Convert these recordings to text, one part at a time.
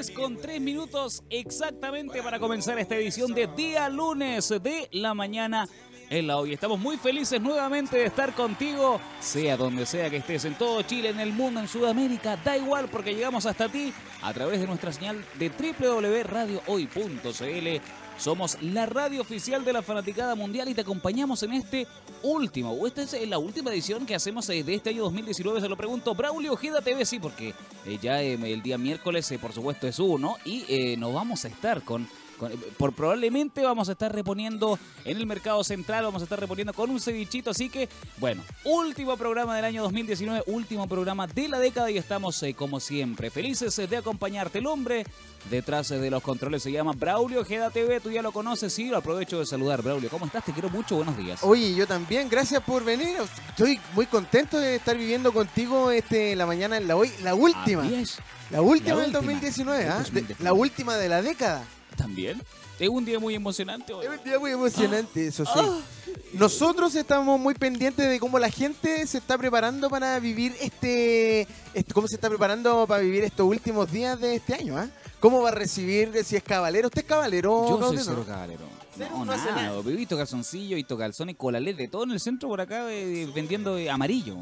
10 con 3 minutos exactamente para comenzar esta edición de día lunes de la mañana en la hoy. Estamos muy felices nuevamente de estar contigo, sea donde sea que estés, en todo Chile, en el mundo, en Sudamérica, da igual porque llegamos hasta ti a través de nuestra señal de www.radiohoy.cl. Somos la radio oficial de la fanaticada mundial y te acompañamos en este último, o esta es la última edición que hacemos eh, de este año 2019, se lo pregunto. Braulio Ojeda TV, sí, porque eh, ya eh, el día miércoles, por supuesto, es uno y nos vamos a estar con por probablemente vamos a estar reponiendo en el mercado central, vamos a estar reponiendo con un cevichito. Así que, bueno, último programa del año 2019, último programa de la década y estamos, eh, como siempre, felices de acompañarte. El hombre detrás de los controles se llama Braulio Geda TV, tú ya lo conoces y lo aprovecho de saludar. Braulio, ¿cómo estás? Te quiero mucho, buenos días. Oye, yo también, gracias por venir. Estoy muy contento de estar viviendo contigo este la mañana en la hoy, la última. La última del 2019, ¿ah? la última de la década también. Es un día muy emocionante Es un día muy emocionante, eso sí. Ah. Nosotros estamos muy pendientes de cómo la gente se está preparando para vivir este, cómo se está preparando para vivir estos últimos días de este año, ¿ah? ¿Cómo va a recibir si es caballero? ¿Usted es caballero? Yo soy cero caballero. No, no, nada. He visto calzoncillo, visto calzones, de todo en el centro por acá eh, vendiendo eh, amarillo.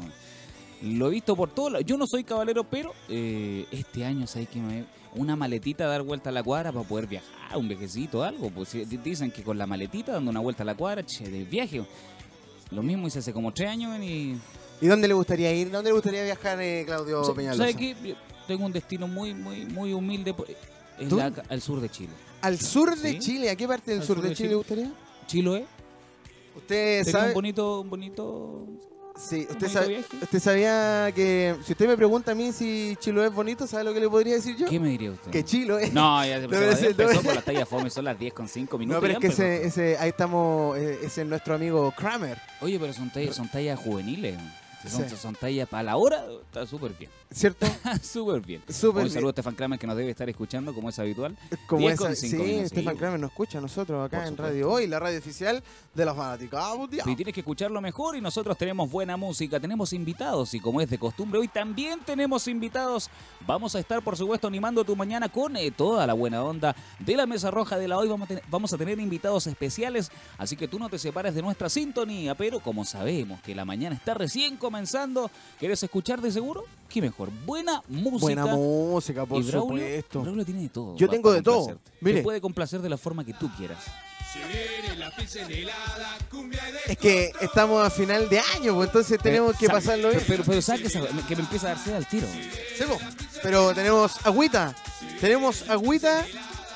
Lo he visto por todo. Yo no soy caballero, pero eh, este año, ¿sabes que me una maletita a dar vuelta a la cuadra para poder viajar, un viajecito, algo. Pues dicen que con la maletita dando una vuelta a la cuadra, che, de viaje. Lo mismo hice hace como tres años y... ¿Y dónde le gustaría ir? ¿Dónde le gustaría viajar, eh, Claudio Peñalosa? ¿Sabes qué? Tengo un destino muy, muy, muy humilde. al sur de Chile. ¿Al sur de Chile? ¿A qué parte del sur, de, Chile, le gustaría? Chiloé. ¿Usted sabe? un bonito, un bonito Sí, usted, usted sabía que si usted me pregunta a mí si Chilo es bonito, ¿sabe lo que le podría decir yo? ¿Qué me diría usted? Que Chilo es. No, ya se empezó, por las tallas fome, son las 10 con 5 minutos. No, pero es que ese, ese, ahí estamos, eh, ese es nuestro amigo Kramer. Oye, pero son tallas, son tallas juveniles. Si son, son tallas para la hora, está súper bien. ¿Cierto? súper bien. un saludo a Estefan Kramer que nos debe estar escuchando como es habitual. Como es, sí, Estefan Kramer nos escucha a nosotros acá en Radio Hoy, la radio oficial de los fanáticos. Y tienes que escucharlo mejor y nosotros tenemos buena música, tenemos invitados y como es de costumbre hoy también tenemos invitados. Vamos a estar por supuesto animando tu mañana con eh, toda la buena onda de la Mesa Roja de la Hoy. Vamos a, vamos a tener invitados especiales, así que tú no te separes de nuestra sintonía, pero como sabemos que la mañana está recién comenzando, ¿quieres escuchar de seguro? ¿Qué mejor? Buena música. Buena música, por y Braulio, supuesto. Braulio tiene de todo. Yo tengo de todo. Mire. Te puede complacer de la forma que tú quieras. Es que estamos a final de año, pues entonces tenemos que pasarlo bien. Pero, pero, ¿sabes que, me empieza a darse al tiro? Sí, pero tenemos agüita. Tenemos agüita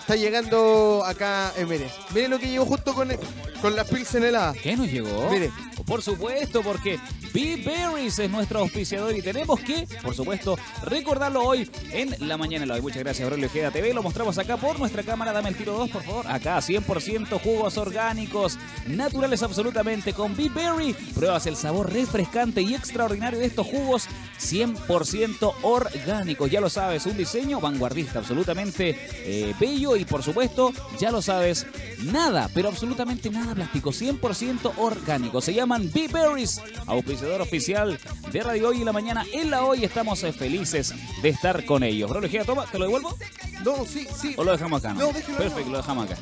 Está llegando acá, mire, mire lo que llegó justo con, con las pilsen heladas. ¿Qué nos llegó? Mire. Por supuesto, porque B Berries es nuestro auspiciador y tenemos que, por supuesto, recordarlo hoy en la mañana hoy. Muchas gracias, Aurelio Ojeda TV. Lo mostramos acá por nuestra cámara. Dame el tiro 2, por favor. Acá, 100% jugos orgánicos, naturales absolutamente. Con B Berry, pruebas el sabor refrescante y extraordinario de estos jugos 100% orgánicos. Ya lo sabes, un diseño vanguardista, absolutamente eh, bello y por supuesto, ya lo sabes, nada, pero absolutamente nada plástico, 100% orgánico. Se llaman Bee Berries, auspiciador oficial de Radio Hoy en la mañana. En la Hoy estamos eh, felices de estar con ellos. Bro, toma, ¿te lo devuelvo? No, sí, sí. ¿O lo dejamos acá? No, Perfecto, lo dejamos acá.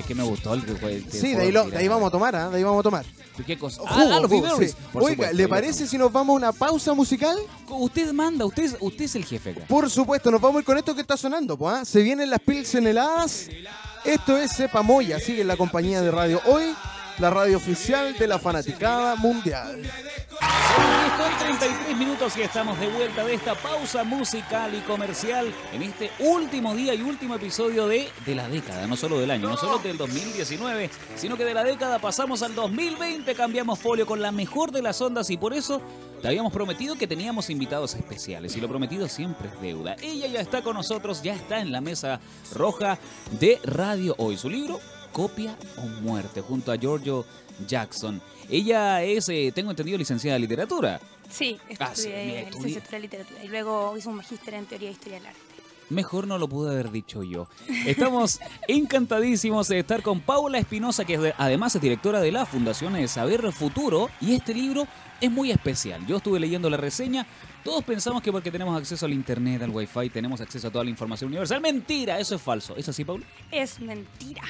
Es que me gustó el que Sí, de ahí, lo, de ahí vamos a tomar, ¿ah? De ahí vamos a tomar. ¿Qué cosa? ah, los Berries. Oiga, ¿le parece si nos vamos a una pausa musical? Usted manda, usted, usted es el jefe acá. Por supuesto, nos vamos a ir con esto que está sonando, pues, ¿ah? Se vienen las pilsen heladas. Esto es Sepa Moya, sigue en la compañía de radio hoy, la radio oficial de la fanaticada mundial. Son 33 minutos y estamos de vuelta de esta pausa musical y comercial en este último día y último episodio de, de la década, no solo del año, no solo del 2019, sino que de la década pasamos al 2020, cambiamos folio con la mejor de las ondas y por eso te habíamos prometido que teníamos invitados especiales y lo prometido siempre es deuda. Ella ya está con nosotros, ya está en la mesa roja de Radio Hoy. Su libro, Copia o Muerte, junto a Giorgio Jackson. Ella es, eh, tengo entendido, licenciada en literatura. Sí, ah, estudié, licenciatura en literatura y luego hice un magíster en teoría e historia del arte. Mejor no lo pude haber dicho yo. Estamos encantadísimos de estar con Paula Espinosa, que es de- además es directora de la Fundación de Saber Futuro. Y este libro es muy especial. Yo estuve leyendo la reseña. Todos pensamos que porque tenemos acceso al internet, al wifi, tenemos acceso a toda la información universal. Mentira, eso es falso. ¿Es así, Paula? Es mentira.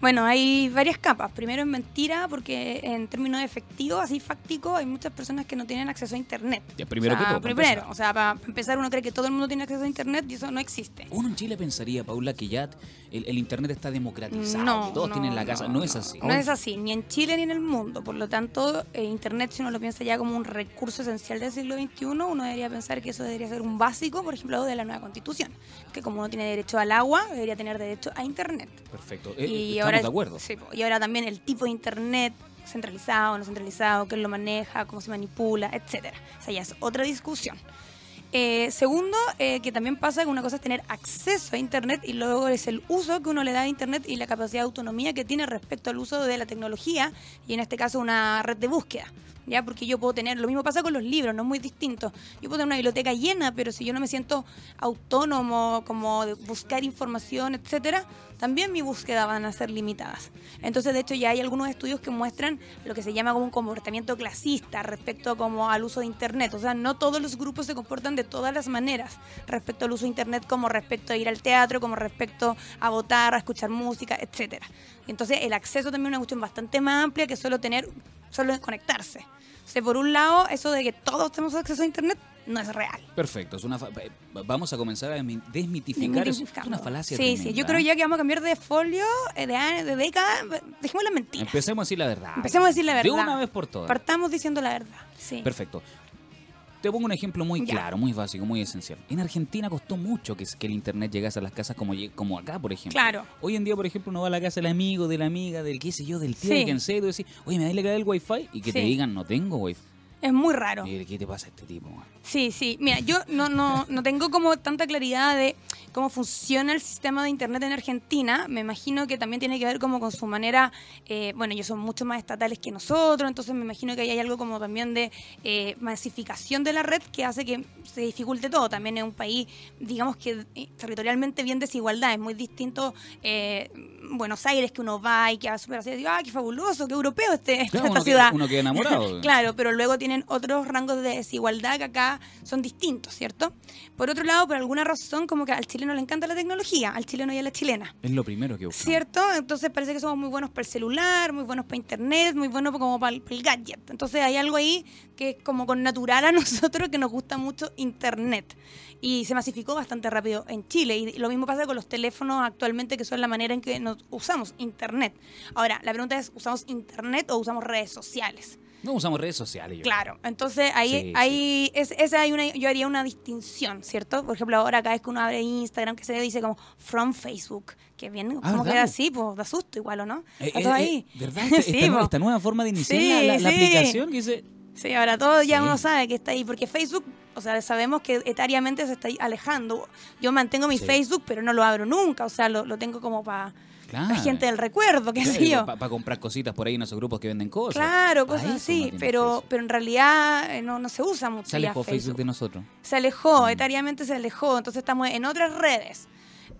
Bueno, hay varias capas. Primero es mentira porque en términos efectivos, así fáctico, hay muchas personas que no tienen acceso a Internet. Ya, primero O sea, que todo, Primero, empezar. o sea, para empezar uno cree que todo el mundo tiene acceso a Internet y eso no existe. Uno en Chile pensaría, Paula, que ya el, el internet está democratizado, No, que todos no, tienen la casa. No, es así. No es así, ni en Chile ni en el mundo. Por lo tanto, eh, Internet, si uno lo piensa ya como un recurso esencial del siglo XXI, uno debería pensar que eso debería ser un básico, por ejemplo, de la nueva constitución. Que como uno tiene derecho al agua, debería tener derecho a Internet. Perfecto. Eh, y estamos ahora, de acuerdo. sí, y ahora también el tipo de Internet, centralizado, no centralizado, quién lo maneja, cómo se manipula, etcétera. O sea, ya es otra discusión. Eh, segundo, eh, que también pasa que una cosa es tener acceso a Internet y luego es el uso que uno le da a Internet y la capacidad de autonomía que tiene respecto al uso de la tecnología y en este caso una red de búsqueda. ¿Ya? Porque yo puedo tener, lo mismo pasa con los libros, no es muy distinto. Yo puedo tener una biblioteca llena, pero si yo no me siento autónomo, como de buscar información, etcétera, también mi búsqueda van a ser limitadas. Entonces, de hecho, ya hay algunos estudios que muestran lo que se llama como un comportamiento clasista respecto como al uso de Internet. O sea, no todos los grupos se comportan de todas las maneras respecto al uso de Internet, como respecto a ir al teatro, como respecto a votar, a escuchar música, etcétera. Entonces, el acceso también es una cuestión bastante más amplia que solo tener, solo conectarse. Por un lado, eso de que todos tenemos acceso a Internet no es real. Perfecto. Es una fa- eh, vamos a comenzar a desmi- desmitificar. Es una falacia. Sí, sí. tremenda, Yo creo ¿eh? ya que vamos a cambiar de folio, eh, de año, de década. Dejemos la mentira. Empecemos a decir la verdad. Empecemos a decir la De verdad. una vez por todas. Partamos diciendo la verdad. Sí. Perfecto. Te pongo un ejemplo muy claro, muy básico, muy esencial. En Argentina costó mucho que, que el internet llegase a las casas como, como acá, por ejemplo. Claro. Hoy en día, por ejemplo, uno va a la casa del amigo, de la amiga, del qué sé yo, del tío, Sí. de quien sea, y tú decís, oye, me da el wifi y que te digan, no tengo wifi. Es muy raro. Y, ¿Qué te pasa a este tipo? Sí, sí. Mira, yo no, no, no tengo como tanta claridad de cómo funciona el sistema de Internet en Argentina. Me imagino que también tiene que ver como con su manera, eh, bueno, ellos son mucho más estatales que nosotros, entonces me imagino que ahí hay algo como también de eh, masificación de la red que hace que se dificulte todo. También es un país, digamos que eh, territorialmente bien desigualdad. Es muy distinto eh, Buenos Aires que uno va y que va súper así, digo, ah, qué fabuloso, qué europeo este, Claro, esta uno, ciudad. Queda, uno queda enamorado. Claro, pero luego tienen otros rangos de desigualdad que acá son distintos, ¿cierto? Por otro lado, por alguna razón, como que al chileno le encanta la tecnología, al chileno y a la chilena. Es lo primero que buscamos. ¿Cierto? Entonces parece que somos muy buenos para el celular, muy buenos para internet, muy buenos como para el, para el gadget. Entonces hay algo ahí que es como con natural a nosotros que nos gusta mucho internet. Y se masificó bastante rápido en Chile. Y lo mismo pasa con los teléfonos actualmente, que son la manera en que nos usamos internet. Ahora, la pregunta es, ¿usamos internet o usamos redes sociales? No usamos redes sociales. yo Claro, entonces ahí, Sí, ahí Es, esa hay una, yo haría una distinción, ¿cierto? Por ejemplo, ahora cada vez que uno abre Instagram, que se dice como from Facebook, que bien, Ah, como ¿verdad, queda po? así, pues da susto igual, ¿o no? Eh, eh, eh, ahí. ¿Verdad? Esta, Sí, esta- po. esta nueva forma de iniciar Sí, la, la- la sí. aplicación que dice. Sí, ahora todo ya Sí. uno sabe que está ahí, porque Facebook, o sea, sabemos que etariamente se está alejando. Yo mantengo mi Sí. Facebook, pero no lo abro nunca, o sea, lo, lo tengo como para Claro. la gente del recuerdo, qué sé yo. Para comprar cositas por ahí en esos grupos que venden cosas. Claro, Pa' cosas así, pero, pero en realidad eh, no, no se usa mucho. Se alejó Facebook de nosotros. se alejó, Mm. etariamente se alejó, entonces estamos en otras redes.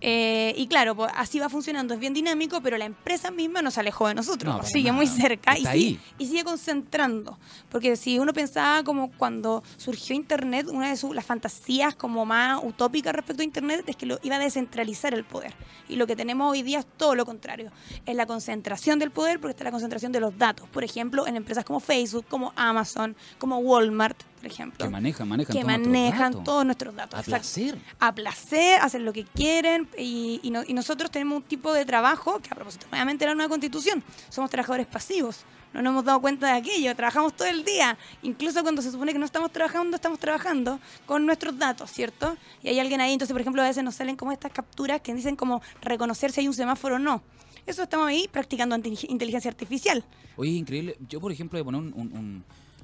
Eh, y claro, pues así va funcionando, es bien dinámico, pero la empresa misma no se alejó de nosotros, No, sigue muy cerca y sigue, y sigue concentrando. Porque si uno pensaba como cuando surgió Internet, una de sus, las fantasías como más utópicas respecto a Internet es que lo iba a descentralizar el poder. Y lo que tenemos hoy día es todo lo contrario, es la concentración del poder porque está la concentración de los datos. Por ejemplo, en empresas como Facebook, como Amazon, como Walmart, por ejemplo Que manejan, manejan que todos nuestros manejan datos. todos nuestros datos. A placer. A placer, hacen lo que quieren y, y no- y nosotros tenemos un tipo de trabajo que a propósito nuevamente la nueva constitución, somos trabajadores pasivos. No nos hemos dado cuenta de aquello, trabajamos todo el día, incluso cuando se supone que no estamos trabajando, estamos trabajando con nuestros datos, ¿cierto? Y hay alguien ahí, entonces por ejemplo a veces nos salen como estas capturas que dicen como reconocer si hay un semáforo o no. Eso estamos ahí practicando inteligencia artificial. Oye, increíble. Yo, por ejemplo, voy a poner un- un- un-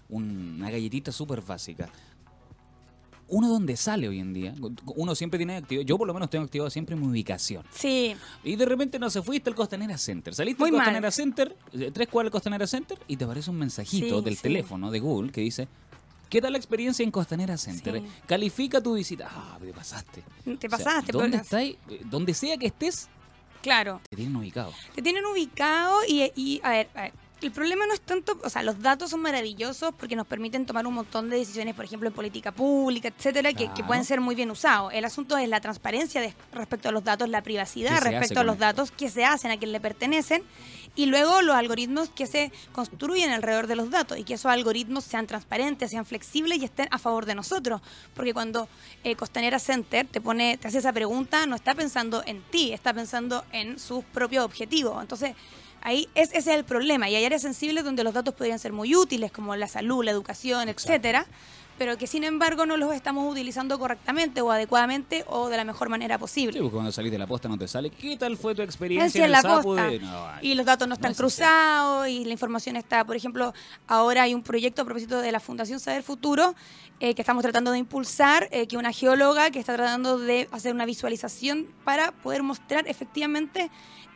una galletita súper básica. Uno donde sale hoy en día, uno siempre tiene activo, yo por lo menos tengo activado siempre mi ubicación. Sí, Y de repente no se fuiste al Costanera Center. Saliste Muy al mal. Costanera Center, eh, tres cuadras del Costanera Center, y te aparece un mensajito Sí, del sí. teléfono de Google que dice, ¿Qué tal la experiencia en Costanera Center? Sí. Califica tu visita. Ah, te pasaste. Te O sea, pasaste, ¿Dónde pero- estáis? Eh, Donde sea que estés, Claro. te tienen ubicado. Te tienen ubicado y, y, a ver, a ver, el problema no es tanto, o sea, los datos son maravillosos porque nos permiten tomar un montón de decisiones, por ejemplo, en política pública, etcétera, que, que pueden ser muy bien usados. El asunto es la transparencia de- respecto a los datos, la ¿Qué privacidad respecto a los esto? datos, que se hacen, a quién le pertenecen, y luego los algoritmos que se construyen alrededor de los datos y que esos algoritmos sean transparentes, sean flexibles y estén a favor de nosotros. Porque cuando eh, Costanera Center te pone, te hace esa pregunta, no está pensando en ti, está pensando en sus propios objetivos. Entonces, ahí es, ese es el problema. Y hay áreas sensibles donde los datos podrían ser muy útiles, como la salud, la educación, Exacto. etcétera pero que sin embargo no los estamos utilizando correctamente o adecuadamente o de la mejor manera posible. Sí, porque cuando salís de la posta no te sale. ¿Qué tal fue tu experiencia en en la posta. de- No, ay. y los datos no están cruzados y la información está, por ejemplo, ahora hay un proyecto a propósito de la Fundación Saber Futuro eh, que estamos tratando de impulsar, eh, que una geóloga que está tratando de hacer una visualización para poder mostrar efectivamente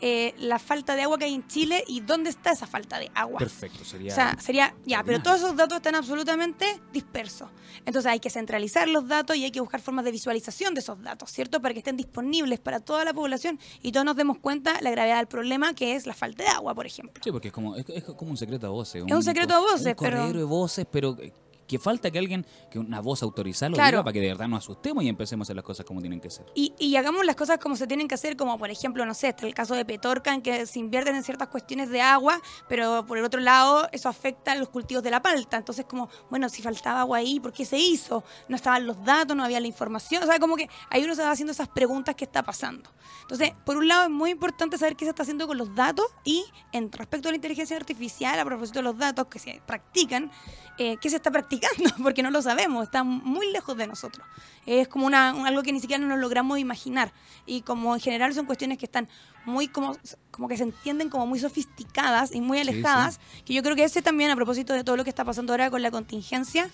eh, la falta de agua que hay en Chile y dónde está esa falta de agua. Perfecto, sería. O sea, sería, ya, pero todos esos datos están absolutamente dispersos. Entonces hay que centralizar los datos y hay que buscar formas de visualización de esos datos, ¿cierto? Para que estén disponibles para toda la población y todos nos demos cuenta la gravedad del problema que es la falta de agua, por ejemplo. Sí, porque es como, es, es como un secreto a voces. Es un secreto a voces, un pero- de voces, pero eh, que falta que alguien, que una voz autorizada lo Claro. diga para que de verdad nos asustemos y empecemos a hacer las cosas como tienen que ser. Y, y hagamos las cosas como se tienen que hacer, como por ejemplo, no sé, está el caso de Petorca, en que se invierten en ciertas cuestiones de agua, pero por el otro lado eso afecta a los cultivos de la palta. Entonces, como, bueno, si faltaba agua ahí, ¿por qué se hizo? No estaban los datos, no había la información. O sea, como que ahí uno se va haciendo esas preguntas que está pasando. Entonces, por un lado es muy importante saber qué se está haciendo con los datos y en respecto a la inteligencia artificial, a propósito de los datos que se practican, eh, qué se está practicando, porque no lo sabemos, está muy lejos de nosotros. Es como una, un- algo que ni siquiera nos logramos imaginar. Y como en general son cuestiones que están muy como, como que se entienden como muy sofisticadas y muy Sí, alejadas, que yo creo que ese también a propósito de todo lo que está pasando ahora con la contingencia,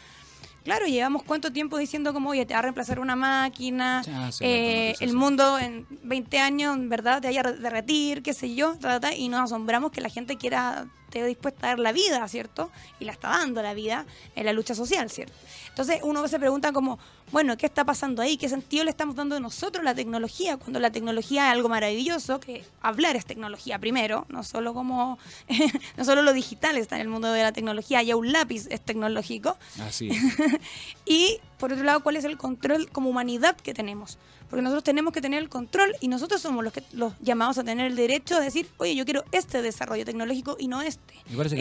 Claro, llevamos cuánto tiempo diciendo como, oye, te va a reemplazar una máquina, Ya, sí, eh, el mundo en 20 años, en verdad, te vaya a derretir, qué sé yo, y nos asombramos que la gente quiera, esté dispuesta a dar la vida, ¿cierto? Y la está dando la vida en la lucha social, ¿cierto? Entonces uno se pregunta como, bueno, ¿qué está pasando ahí? ¿Qué sentido le estamos dando nosotros a la tecnología? Cuando la tecnología es algo maravilloso, que hablar es tecnología primero, no solo como, no solo lo digital está en el mundo de la tecnología, ya un lápiz es tecnológico, Así es. y por otro lado, ¿cuál es el control como humanidad que tenemos? Porque nosotros tenemos que tener el control y nosotros somos los que los llamados a tener el derecho de decir, oye, yo quiero este desarrollo tecnológico y no este.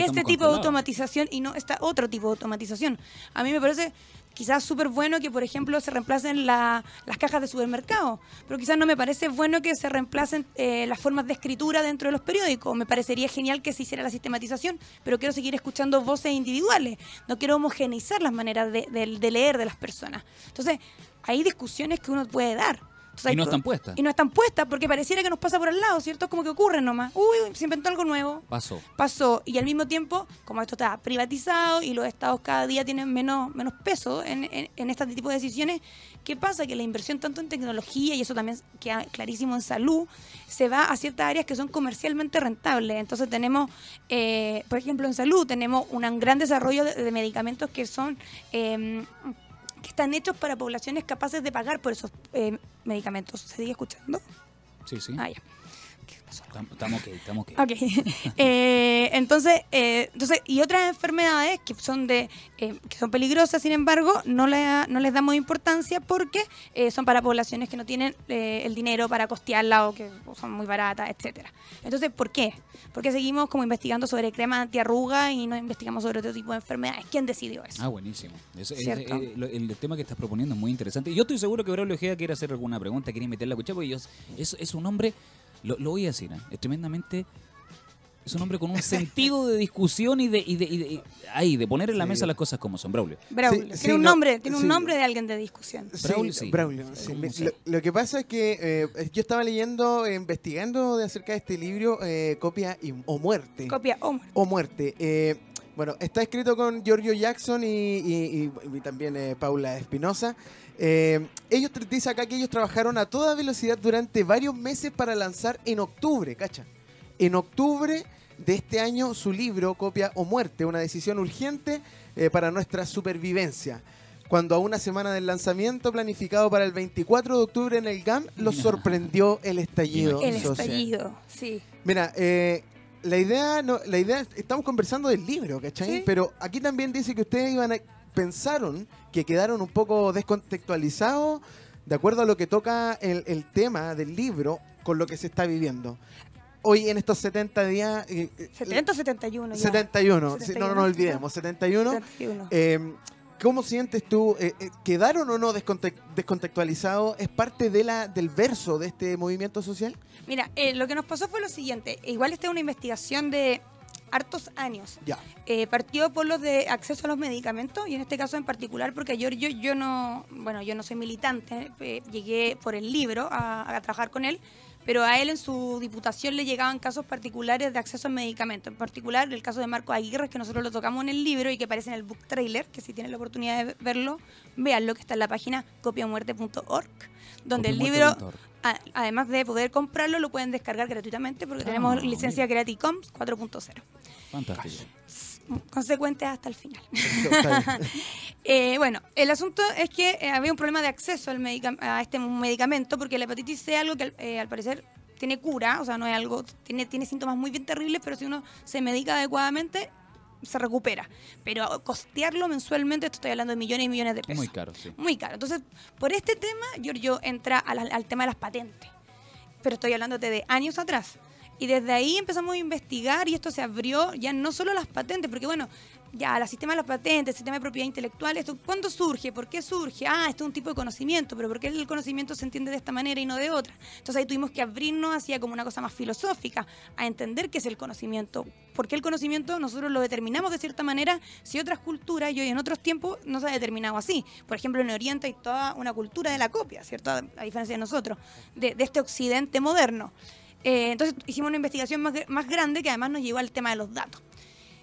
Este tipo de automatización y no este otro tipo de automatización. A mí me parece quizás súper bueno que, por ejemplo, se reemplacen la- las cajas de supermercado, pero quizás no me parece bueno que se reemplacen eh, las formas de escritura dentro de los periódicos. Me parecería genial que se hiciera la sistematización, pero quiero seguir escuchando voces individuales. No quiero homogeneizar las maneras de, de- de leer de las personas. Entonces, hay discusiones que uno puede dar. Entonces, Y no están puestas. Y no están puestas porque pareciera que nos pasa por al lado, ¿cierto? Es como que ocurre nomás. Uy, se inventó algo nuevo Pasó. pasó y al mismo tiempo, como esto está privatizado y los estados cada día tienen menos, menos peso en, en, en este tipo de decisiones, ¿qué pasa? Que la inversión tanto en tecnología, y eso también queda clarísimo en salud, se va a ciertas áreas que son comercialmente rentables. Entonces tenemos, eh, por ejemplo, en salud tenemos un gran desarrollo de, de medicamentos que son... eh, que están hechos para poblaciones capaces de pagar por esos eh, medicamentos. ¿Se sigue escuchando? Sí, sí. Ah, ya. Estamos ok, estamos ok. Eh, entonces, eh, entonces, y otras enfermedades que son de eh, que son peligrosas, sin embargo, no, le- no les damos importancia porque eh, son para poblaciones que no tienen eh, el dinero para costearla o que son muy baratas, etcétera. Entonces, ¿por qué? Porque seguimos como investigando sobre crema antiarruga y no investigamos sobre otro tipo de enfermedades. ¿Quién decidió eso? Ah, buenísimo. Es- es- eh, lo- el, tema que estás proponiendo es muy interesante. Yo estoy seguro que Braulio Ojeda quiere hacer alguna pregunta, quiere meter la cuchara, porque yo- es, es un hombre, lo, lo voy a decir, ¿eh? es tremendamente... Es un hombre con un sentido de discusión y de, y de, y de- poner en la Sí. mesa las cosas como son, Braulio. Braulio. Sí, tiene sí, un no, nombre, tiene un nombre de alguien de discusión. Braulio, sí. Braulio, sí. ¿Cómo Me- se- Lo, lo que pasa es que eh, yo estaba leyendo, eh, investigando de acerca de este libro, eh, Copia y- o Muerte. Copia oh, Omar. o Muerte. Eh, bueno, está escrito con Giorgio Jackson y, y- y- y también eh, Paula Espinosa. Eh, ellos dice acá que ellos trabajaron a toda velocidad durante varios meses para lanzar en octubre, ¿cacha? En octubre de este año su libro Copia o Muerte, una decisión urgente eh, para nuestra supervivencia. Cuando a una semana del lanzamiento planificado para el 24 de octubre en el GAM, lo sorprendió el estallido El social. estallido, sí. Mira, eh, la idea, no, la idea, estamos conversando del libro, ¿cachai? Sí. Pero aquí también dice que ustedes iban a, pensaron que quedaron un poco descontextualizados de acuerdo a lo que toca el, el tema del libro con lo que se está viviendo. Hoy en estos 70 días... eh, eh, 70 o 71 ya. 71, sí, no 71, nos olvidemos, 71. 71. Eh, ¿Cómo sientes tú? eh, eh, ¿Quedaron o no desconte- descontextualizados? ¿Es parte de la, del verso de este movimiento social? Mira, eh, lo que nos pasó fue lo siguiente. Igual esta es una investigación de hartos años. Ya. Eh, partió por los de acceso a los medicamentos y en este caso en particular porque yo, yo, yo no, bueno, yo no soy militante, eh, llegué por el libro a, a trabajar con él, pero a él en su diputación le llegaban casos particulares de acceso a medicamentos, en particular el caso de Marco Aguirre, que nosotros lo tocamos en el libro y que aparece en el book trailer, que si tienen la oportunidad de verlo, véanlo, que está en la página copiamuerte.org, donde el libro. A- además de poder comprarlo, lo pueden descargar gratuitamente porque Ah, tenemos licencia mira. Creative Commons 4.0 Fantástico. consecuentes hasta el final. Eh, bueno, el asunto es que eh, había un problema de acceso al a este medicamento porque la hepatitis C es algo que al- eh, al parecer tiene cura, o sea, no es algo, tiene, tiene síntomas muy bien terribles, pero si uno se medica adecuadamente, se recupera. Pero costearlo mensualmente, esto estoy hablando de millones y millones de pesos. Muy caro, sí. Muy caro. Entonces, por este tema, Giorgio entra a la- al tema de las patentes. Pero estoy hablándote de años atrás. Y desde ahí empezamos a investigar y esto se abrió ya no solo las patentes, porque bueno, ya el sistema de las patentes, el sistema de propiedad intelectual, esto, ¿cuándo surge? ¿Por qué surge? Ah, esto es un tipo de conocimiento, pero ¿por qué el conocimiento se entiende de esta manera y no de otra? Entonces ahí tuvimos que abrirnos hacia como una cosa más filosófica, a entender qué es el conocimiento. ¿Por qué el conocimiento nosotros lo determinamos de cierta manera si otras culturas y hoy en otros tiempos no se ha determinado así? Por ejemplo, en Oriente hay toda una cultura de la copia, ¿cierto? A diferencia de nosotros, de, este occidente moderno. Eh, entonces hicimos una investigación más, más grande que además nos llevó al tema de los datos.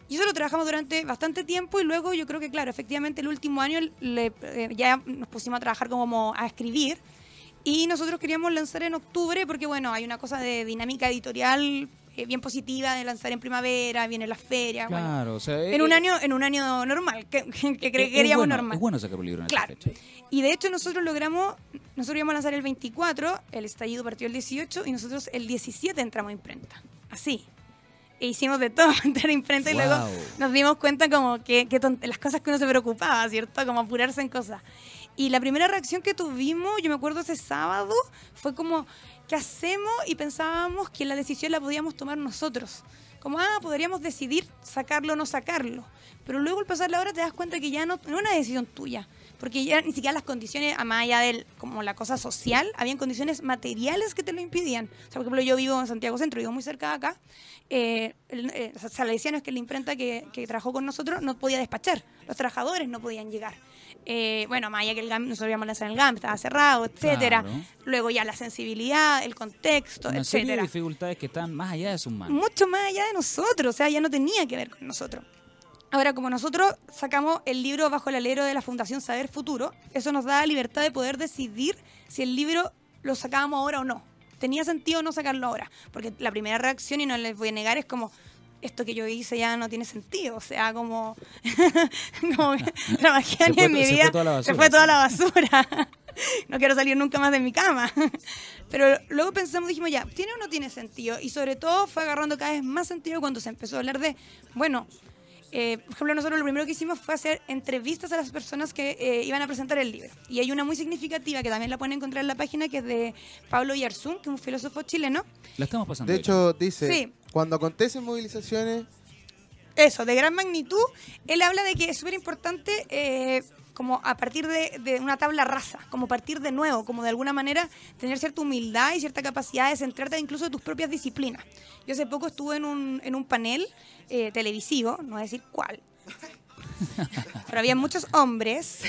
Y eso lo trabajamos durante bastante tiempo y luego yo creo que, claro, efectivamente el último año le- eh, ya nos pusimos a trabajar como a escribir y nosotros queríamos lanzar en octubre porque, bueno, hay una cosa de dinámica editorial eh, bien positiva de lanzar en primavera, vienen las ferias, bueno, Claro, o sea, en eh, un año en un año normal, que, que, eh, queríamos bueno, normal. Es bueno sacar un libro en esta Claro. fecha. Y de hecho nosotros logramos, nosotros íbamos a lanzar el 24, el estallido partió el 18 y nosotros el 17 entramos a imprenta. Así. E hicimos de todo entrar a imprenta y luego Wow. nos dimos cuenta como que, que las cosas que uno se preocupaba, ¿cierto? Como apurarse en cosas. Y la primera reacción que tuvimos, yo me acuerdo ese sábado, fue como, ¿qué hacemos? Y pensábamos que la decisión la podíamos tomar nosotros. Como, ah, podríamos decidir sacarlo o no sacarlo. Pero luego al pasar la hora te das cuenta que ya no, no es una decisión tuya. Porque ya ni siquiera las condiciones, a más allá de como la cosa social, habían condiciones materiales que te lo impidían. O sea, por ejemplo, yo vivo en Santiago Centro, vivo muy cerca de acá. Eh, el, eh, Salesiano es que la imprenta que, que trabajó con nosotros no podía despachar. Los trabajadores no podían llegar. Eh, bueno, más allá que el GAM, nosotros íbamos a lanzar el GAM, estaba cerrado, etcétera. Claro. Luego ya la sensibilidad, el contexto, Una serie de etcétera dificultades que están más allá de sus manos. mucho más allá de nosotros, o sea, ya no tenía que ver con nosotros. Ahora, como nosotros sacamos el libro bajo el alero de la Fundación Saber Futuro, eso nos da la libertad de poder decidir si el libro lo sacábamos ahora o no. Tenía sentido no sacarlo ahora, porque la primera reacción, y no les voy a negar, es como, esto que yo hice ya no tiene sentido, o sea, como, Se años fue en mi se fue vida, toda la se basura, fue toda la basura. no quiero salir nunca más de mi cama. Pero luego pensamos, dijimos ya, ¿tiene o no tiene sentido? Y sobre todo fue agarrando cada vez más sentido cuando se empezó a hablar de, bueno, eh, por ejemplo, nosotros lo primero que hicimos fue hacer entrevistas a las personas que eh, iban a presentar el libro. Y hay una muy significativa que también la pueden encontrar en la página, que es de Pablo Yarzún, que es un filósofo chileno. La estamos pasando. De hecho, dice, Sí. cuando acontecen movilizaciones, Eso, de gran magnitud. Él habla de que es súper importante eh, como a partir de, de una tabla rasa, como partir de nuevo, como de alguna manera tener cierta humildad y cierta capacidad de centrarte incluso en tus propias disciplinas. Yo hace poco estuve en un, en un panel eh, televisivo, no voy a decir cuál, pero había muchos hombres.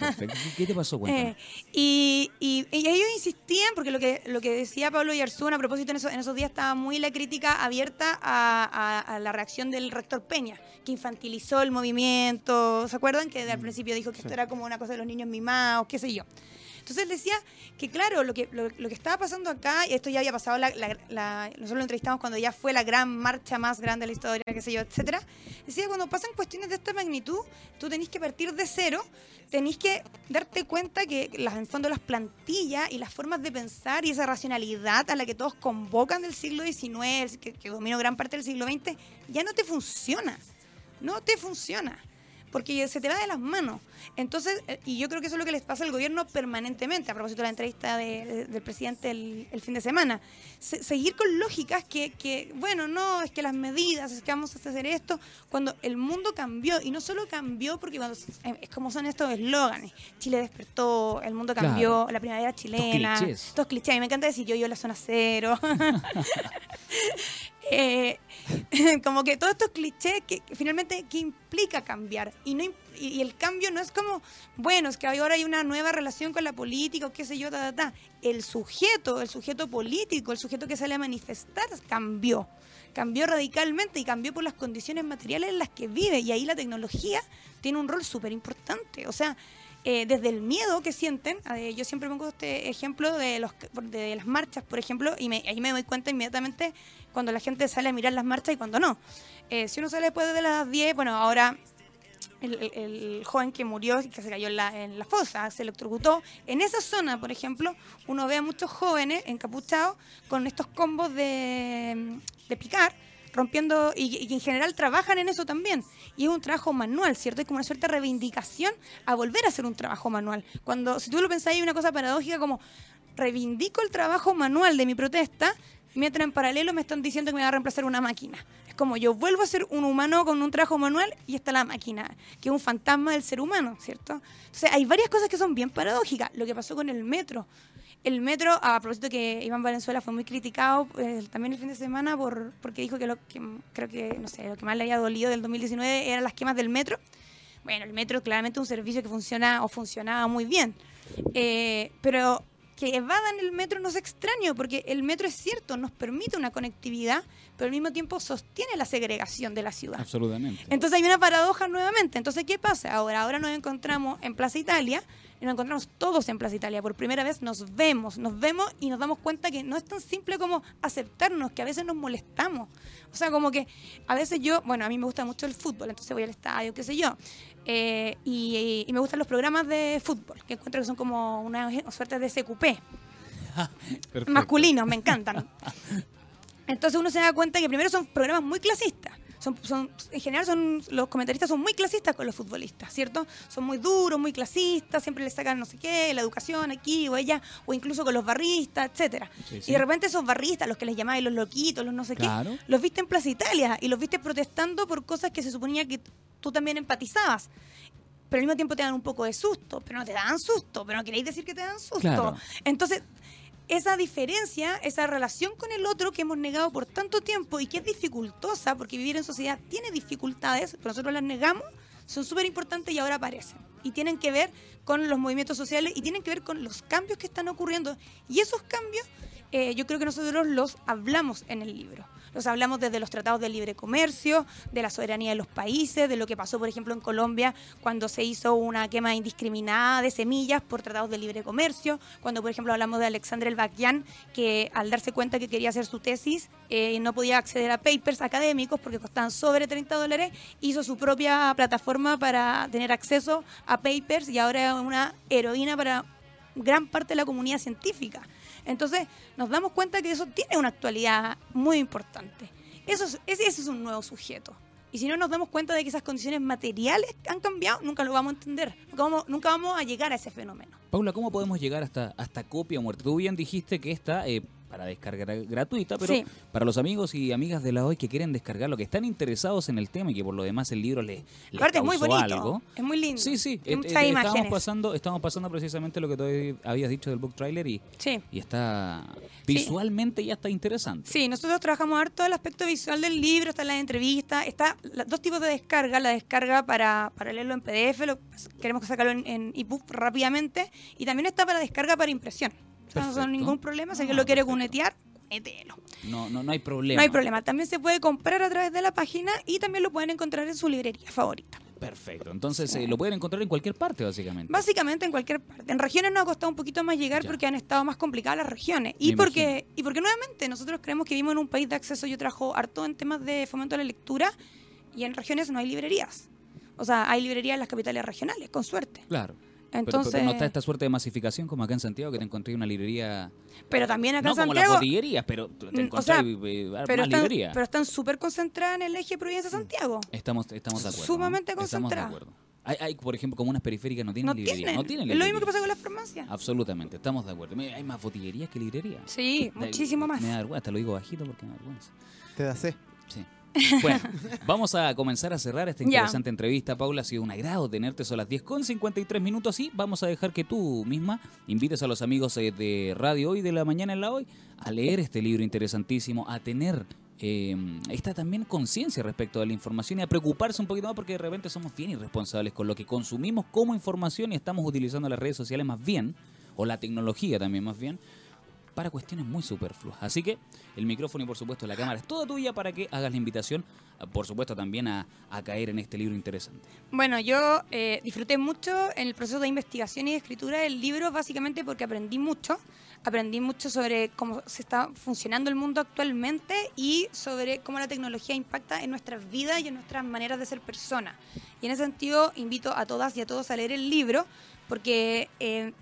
Perfecto. ¿Qué- ¿Qué te pasó? Eh, y, y- y ellos insistían, porque lo que, lo que decía Pablo Yarzún a propósito en, eso- en esos días estaba muy la crítica abierta a, a- a la reacción del rector Peña, que infantilizó el movimiento. ¿Se acuerdan? Que al principio dijo que esto era como una cosa de los niños mimados, qué sé yo. Entonces él decía que, claro, lo que, lo, que estaba pasando acá, y esto ya había pasado, la, la- la- nosotros lo entrevistamos cuando ya fue la gran marcha más grande de la historia, qué sé yo, etcétera. Decía, cuando pasan cuestiones de esta magnitud, tú tenés que partir de cero, tenés que darte cuenta que las, en fondo las plantillas y las formas de pensar y esa racionalidad a la que todos convocan del siglo XIX, que, que dominó gran parte del siglo XX, ya no te funciona. No te funciona. Porque se te va de las manos. Entonces, eh, y yo creo que eso es lo que les pasa al gobierno permanentemente, a propósito de la entrevista de- de- del presidente el, el fin de semana. Se- seguir con lógicas que, que, bueno, no, es que las medidas, es que vamos a hacer esto, cuando el mundo cambió, y no solo cambió porque cuando, eh, es como son estos eslóganes, Chile despertó, el mundo cambió, Claro. la primavera chilena, clichés. estos clichés, a mí me encanta decir yo, yo la zona cero. Eh, como que todos estos clichés que, finalmente que implica cambiar. Y no y el cambio no es como bueno es que ahora hay una nueva relación con la política o qué sé yo ta, ta, ta. el sujeto el sujeto político el sujeto que sale a manifestar cambió. Cambió radicalmente y cambió por las condiciones materiales en las que vive. Y ahí la tecnología tiene un rol súper importante o sea eh, desde el miedo que sienten, yo siempre pongo este ejemplo de, los, de las marchas, por ejemplo, y me- ahí me doy cuenta inmediatamente cuando la gente sale a mirar las marchas y cuando no. Eh, si uno sale después de las 10, bueno, ahora el, joven que murió y que se cayó en la, en fosa, se electrocutó. En esa zona, por ejemplo, uno ve a muchos jóvenes encapuchados con estos combos de picar, rompiendo, y, que en general trabajan en eso también. Y es un trabajo manual, ¿cierto? Es como una suerte de reivindicación a volver a hacer un trabajo manual. Cuando, si tú lo pensás, hay una cosa paradójica como reivindico el trabajo manual de mi protesta, mientras en paralelo me están diciendo que me va a reemplazar una máquina. Es como yo vuelvo a ser un humano con un trabajo manual y está la máquina, que es un fantasma del ser humano, ¿cierto? Entonces hay varias cosas que son bien paradójicas. Lo que pasó con el metro. El metro, a propósito que Iván Valenzuela fue muy criticado eh, también el fin de semana por, porque dijo que lo que creo que, no sé, lo que más le había dolido del 2019 eran las quemas del metro. Bueno, el metro claramente un servicio que funciona o funcionaba muy bien. Eh, pero que evadan el metro no es extraño, porque el metro es cierto, nos permite una conectividad, pero al mismo tiempo sostiene la segregación de la ciudad. Absolutamente. Entonces hay una paradoja nuevamente. Entonces, ¿qué pasa? Ahora, ahora nos encontramos en Plaza Italia y nos encontramos todos en Plaza Italia. Por primera vez nos vemos, nos vemos y nos damos cuenta que no es tan simple como aceptarnos, que a veces nos molestamos. O sea, como que a veces yo, bueno, a mí me gusta mucho el fútbol, entonces voy al estadio, qué sé yo. Eh, y, y me gustan los programas de fútbol, que encuentro que son como una suerte de SQP Perfecto. masculinos, me encantan. Entonces uno se da cuenta que primero son programas muy clasistas. Son, son, en general son los comentaristas son muy clasistas con los futbolistas, ¿cierto? Son muy duros, muy clasistas, siempre les sacan no sé qué, la educación aquí o allá, o incluso con los barristas, etcétera. Sí, sí. Y de repente esos barristas, los que les llamáis los loquitos, los no sé Claro. qué, los viste en Plaza Italia y los viste protestando por cosas que se suponía que tú también empatizabas. Pero al mismo tiempo te dan un poco de susto, pero no te dan susto, pero no queréis decir que te dan susto. Claro. Entonces, esa diferencia, esa relación con el otro que hemos negado por tanto tiempo y que es dificultosa, porque vivir en sociedad tiene dificultades, pero nosotros las negamos, son súper importantes y ahora aparecen. Y tienen que ver con los movimientos sociales y tienen que ver con los cambios que están ocurriendo. Y esos cambios, eh, yo creo que nosotros los hablamos en el libro. Los hablamos desde los tratados de libre comercio, de la soberanía de los países, de lo que pasó, por ejemplo, en Colombia cuando se hizo una quema indiscriminada de semillas por tratados de libre comercio, cuando, por ejemplo, hablamos de Alexandre Elbaquian, que al darse cuenta que quería hacer su tesis eh, no podía acceder a papers académicos porque costaban sobre 30 dólares, hizo su propia plataforma para tener acceso a papers y ahora es una heroína para gran parte de la comunidad científica. Entonces nos damos cuenta que eso tiene una actualidad muy importante. Eso es, ese, es un nuevo sujeto. Y si no nos damos cuenta de que esas condiciones materiales han cambiado, nunca lo vamos a entender. Nunca vamos, nunca vamos a llegar a ese fenómeno. Paula, ¿cómo podemos llegar hasta, hasta copia muerte? Tú bien dijiste que está eh, para descarga gra- gratuita, pero Sí. para los amigos y amigas de la hoy que quieren descargarlo, que están interesados en el tema y que por lo demás el libro les, les Aparte es muy bonito, algo. es muy lindo. Sí, sí. Tiene eh, muchas eh, estamos pasando, estamos pasando precisamente lo que tú habías dicho del book trailer y, Sí. y está visualmente ya está interesante. Sí, nosotros trabajamos harto el aspecto visual del libro, están las entrevistas, está la- dos tipos de descarga, la descarga para, para leerlo en PDF, lo, queremos sacarlo en, en ebook rápidamente, y también está para descarga para impresión. No son ningún problema, si Ah, alguien lo quiere perfecto. cunetear. No, no, no hay problema. No hay problema, también se puede comprar a través de la página y también lo pueden encontrar en su librería favorita. Perfecto. Entonces eh, lo pueden encontrar en cualquier parte, básicamente. Básicamente en cualquier parte. En regiones nos ha costado un poquito más llegar Ya. porque han estado más complicadas las regiones. Y Me porque, y porque nuevamente nosotros creemos que vivimos en un país de acceso. Yo trabajo harto en temas de fomento a la lectura y en regiones no hay librerías. O sea, hay librerías en las capitales regionales, con suerte. Claro. Pero- Entonces, pero, no está esta suerte de masificación como acá en Santiago, que te encontré una librería. pero también acá No en como las Santiago. botillerías, pero te Mm, o encontré sea, eh, más pero, están, librerías. pero están súper concentradas en el eje Providencia-Santiago. Estamos, estamos de acuerdo. Sumamente ¿no? Estamos de acuerdo. Hay, hay, por ejemplo, comunas periféricas no tienen No librería. tienen. No tienen es lo mismo que pasa con las farmacias. Absolutamente, estamos de acuerdo. Hay más botillerías que librerías. Sí, Da- muchísimo más. Me da vergüenza, te lo digo bajito porque me da vergüenza. Te da sed. Sí. Bueno, vamos a comenzar a cerrar esta interesante entrevista. Paula, ha sido un agrado tenerte. Son las 10 con 53 minutos y vamos a dejar que tú misma invites a los amigos eh, de Radio Hoy de la Mañana en la Hoy a leer este libro interesantísimo, a tener eh, esta también conciencia respecto de la información y a preocuparse un poquito más porque de repente somos bien irresponsables con lo que consumimos como información y estamos utilizando las redes sociales más bien, o la tecnología también más bien, para cuestiones muy superfluas. Así que el micrófono y por supuesto la cámara es toda tuya para que hagas la invitación, ah, por supuesto también a, caer en este libro interesante. Bueno, yo eh, disfruté mucho en el proceso de investigación y de escritura del libro, básicamente porque aprendí mucho. Aprendí mucho sobre cómo se está funcionando el mundo actualmente y sobre cómo la tecnología impacta en nuestras vidas y en nuestras maneras de ser personas. Y en ese sentido, invito a todas y a todos a leer el libro porque eh,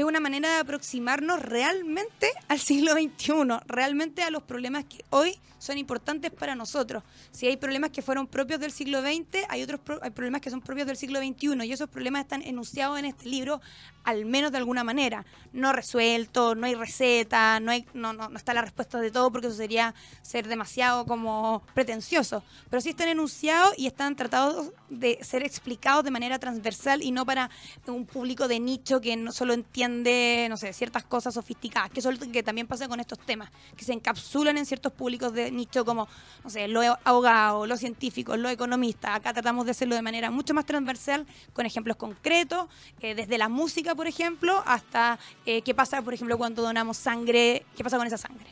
es una manera de aproximarnos realmente al siglo XXI, realmente a los problemas que hoy son importantes para nosotros. Si hay problemas que fueron propios del siglo XX, hay otros problemas que son propios del siglo XXI y esos problemas están enunciados en este libro, al menos de alguna manera. No resueltos, no hay receta, no, hay, no, no, está la respuesta de todo porque eso sería ser demasiado como pretencioso. Pero sí están enunciados y están tratados de ser explicados de manera transversal y no para un público de nicho que no solo entiende, no sé, ciertas cosas sofisticadas, que es lo que también pasa con estos temas, que se encapsulan en ciertos públicos de nicho como, no sé, los abogados, los científicos, los economistas. Acá tratamos de hacerlo de manera mucho más transversal, con ejemplos concretos, eh, desde la música, por ejemplo, hasta eh, qué pasa, por ejemplo, cuando donamos sangre, qué pasa con esa sangre.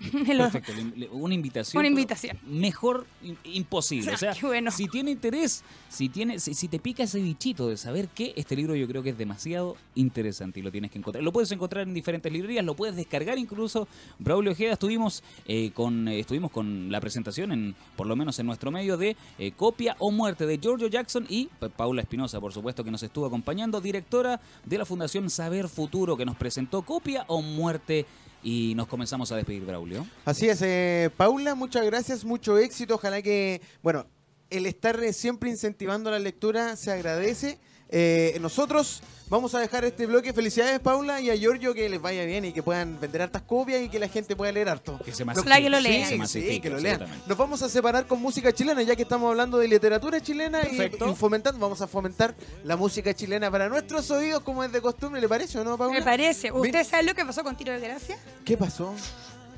Perfecto, una invitación. Una pero invitación. Mejor im- imposible. O sea, bueno. si tiene interés, si tiene, si, si te pica ese bichito de saber qué, este libro yo creo que es demasiado interesante y lo tienes que encontrar. Lo puedes encontrar en diferentes librerías, lo puedes descargar incluso. Braulio Ojeda, estuvimos eh, con eh, estuvimos con la presentación, en por lo menos en nuestro medio, de eh, Copia o Muerte de Giorgio Jackson y Pa- Paula Espinosa, por supuesto, que nos estuvo acompañando, directora de la Fundación Saber Futuro, que nos presentó Copia o Muerte. Y nos comenzamos a despedir, Braulio. Así es, eh, Paula, muchas gracias, mucho éxito. Ojalá que, bueno, el estar siempre incentivando la lectura se agradece. Eh, nosotros vamos a dejar este bloque. Felicidades, Paula, y a Giorgio que les vaya bien y que puedan vender hartas copias y que la gente pueda leer harto. Que se Ojalá que lo Sí, lean. se sí, masifique, que lo lean. Nos vamos a separar con música chilena, ya que estamos hablando de literatura chilena y, Perfecto. y fomentando, vamos a fomentar la música chilena para nuestros oídos, como es de costumbre, ¿le parece o no, Paula? Me parece. Ven- ¿Usted sabe lo que pasó con Tiro de Gracia? ¿Qué pasó?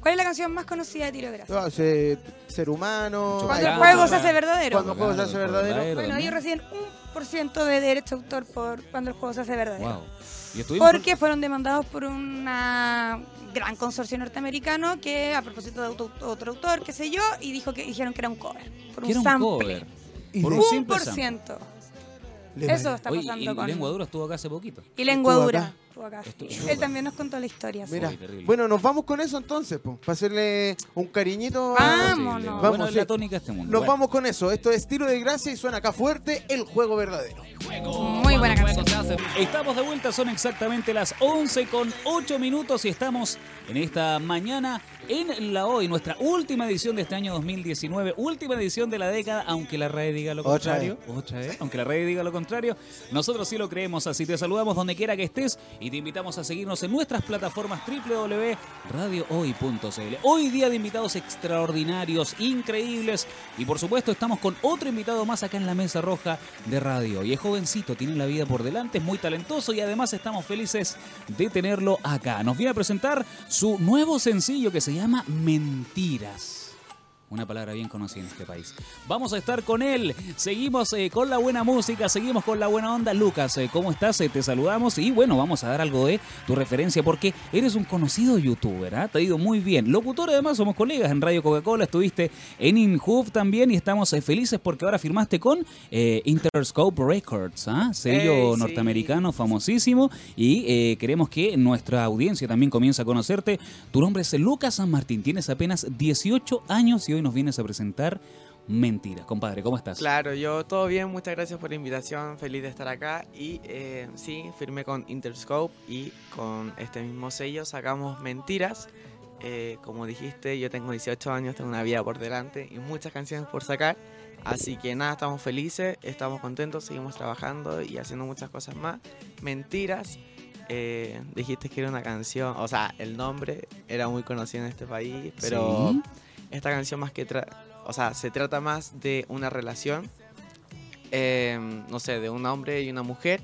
¿Cuál es la canción más conocida de Tiro de Gracia? Ah, se- ser humano. Cuando el juego se hace verdadero. Cuando el juego se hace verdadero. Bueno, ellos reciben un por ciento de derecho de autor por cuando el juego se hace verdadero. Wow. Y estuvimos Porque fueron demandados por una gran consorcio norteamericano que, a propósito de auto- otro autor, qué sé yo, y dijo que dijeron que era un cover. Por un un sample. cover. Y Por de- un simple por sample. ciento. Le Eso vale. está Oye, pasando y con. Lengua Dura estuvo acá hace poquito. Y lengua Estuvo dura. Acá. Estuvo acá. Estuvo- Él también nos contó la historia. sí. Mira, bueno, nos vamos con eso entonces, para hacerle un cariñito. Vámonos. No. Bueno, Vamos, es la sí. tónica este mundo. Nos Bueno. vamos con eso. Esto es tiro de gracia y suena acá fuerte el juego verdadero. Muy buena canción. Estamos de vuelta, son exactamente las 11 con 8 minutos y estamos en esta mañana en la hoy, nuestra última edición de este año 2019, última edición de la década, aunque la RAE diga lo Otra contrario. Otra vez. Aunque la RAE diga lo contrario, nosotros sí lo creemos, así te saludamos donde quiera que estés y te invitamos a seguirnos en nuestras plataformas www.radiohoy.cl. Hoy día de invitados extraordinarios, increíbles y por supuesto estamos con otro invitado más acá en la mesa roja de radio. Y es jovencito, tiene la vida por delante, es muy talentoso y además estamos felices de tenerlo acá. Nos viene a presentar su nuevo sencillo que se llama Mentiras. Una palabra bien conocida en este país. Vamos a estar con él. Seguimos eh, con la buena música, seguimos con la buena onda. Lucas, eh, ¿cómo estás? Eh, te saludamos. Y bueno, vamos a dar algo de tu referencia porque eres un conocido youtuber. ¿ah? Te ha ido muy bien. Locutor, además, somos colegas en Radio Coca-Cola. Estuviste en InHoof también y estamos felices porque ahora firmaste con Interscope Records, ¿ah? sello norteamericano famosísimo. Y queremos que nuestra audiencia también comience a conocerte. Tu nombre es Lucas San Martín. Tienes apenas 18 años y hoy nos vienes a presentar Mentiras. Compadre, ¿cómo estás? Claro, yo todo bien, muchas gracias por la invitación, feliz de estar acá y eh, sí, firmé con Interscope y con este mismo sello sacamos Mentiras. Eh, como dijiste, yo tengo 18 años, tengo una vida por delante y muchas canciones por sacar. Así que nada, estamos felices, estamos contentos, seguimos trabajando y haciendo muchas cosas más. Mentiras, eh, dijiste que era una canción, o sea, el nombre era muy conocido en este país, pero esta canción más que, o sea, se trata más de una relación, em, no sé, de un hombre y una mujer.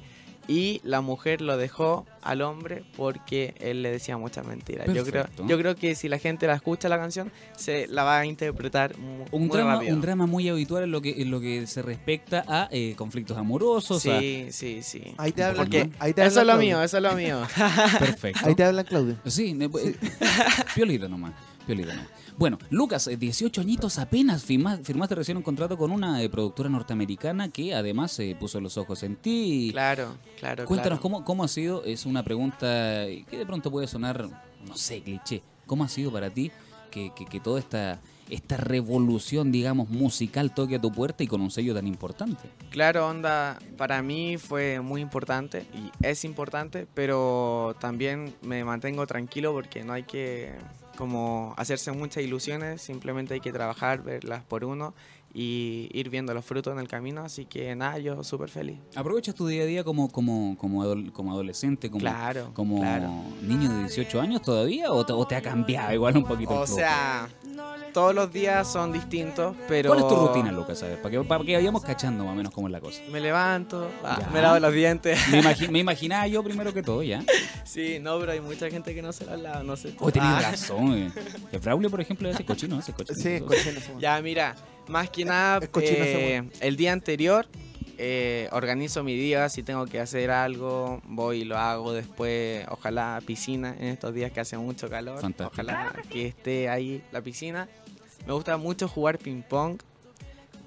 Y la mujer lo dejó al hombre porque él le decía muchas mentiras. Yo creo, yo creo que si la gente la escucha la canción, se la va a interpretar muy, un drama, Un drama muy habitual en lo que, en lo que se respecta a eh, conflictos amorosos. Sí, sí, sí. Ahí te hablan. ahí te eso es lo mío, eso es lo mío. Perfecto. Ahí te habla Claudio. Sí, eh, piolito nomás. Piolito nomás. Bueno, Lucas, 18 eh, añitos apenas, firmaste, recién un contrato con una eh, productora norteamericana que además se eh, puso los ojos en ti. Claro, claro. Cuéntanos Cómo, cómo ha sido, es una pregunta que de pronto puede sonar, no sé, cliché. ¿Cómo ha sido para ti que, que, toda esta, esta revolución, digamos, musical toque a tu puerta y con un sello tan importante? Claro, onda, para mí fue muy importante y es importante, pero también me mantengo tranquilo porque no hay que como hacerse muchas ilusiones, simplemente hay que trabajar, verlas por uno y ir viendo los frutos en el camino, así que nada, yo súper feliz. ¿Aprovechas tu día a día como, como, como, como adolescente, como, como niño de 18 años todavía o te, ha cambiado igual un poquito? O sea, todos los días son distintos, pero... ¿Cuál es tu rutina, Lucas? Para que, para que vayamos cachando más o menos cómo es la cosa. Me levanto, ah, me lavo los dientes. Me, imaginaba yo primero que todo, ¿ya? Sí, no, pero hay mucha gente que no se la lava, no sé. Oh, tenés ah. razón. Eh. El Braulio, por ejemplo, ese cochino, ese cochino. Sí, cochino. Ya, mira, más que nada, eh, el día anterior eh, organizo mi día, si tengo que hacer algo, voy y lo hago después, ojalá piscina en estos días que hace mucho calor, ojalá que esté ahí la piscina. Me gusta mucho jugar ping pong,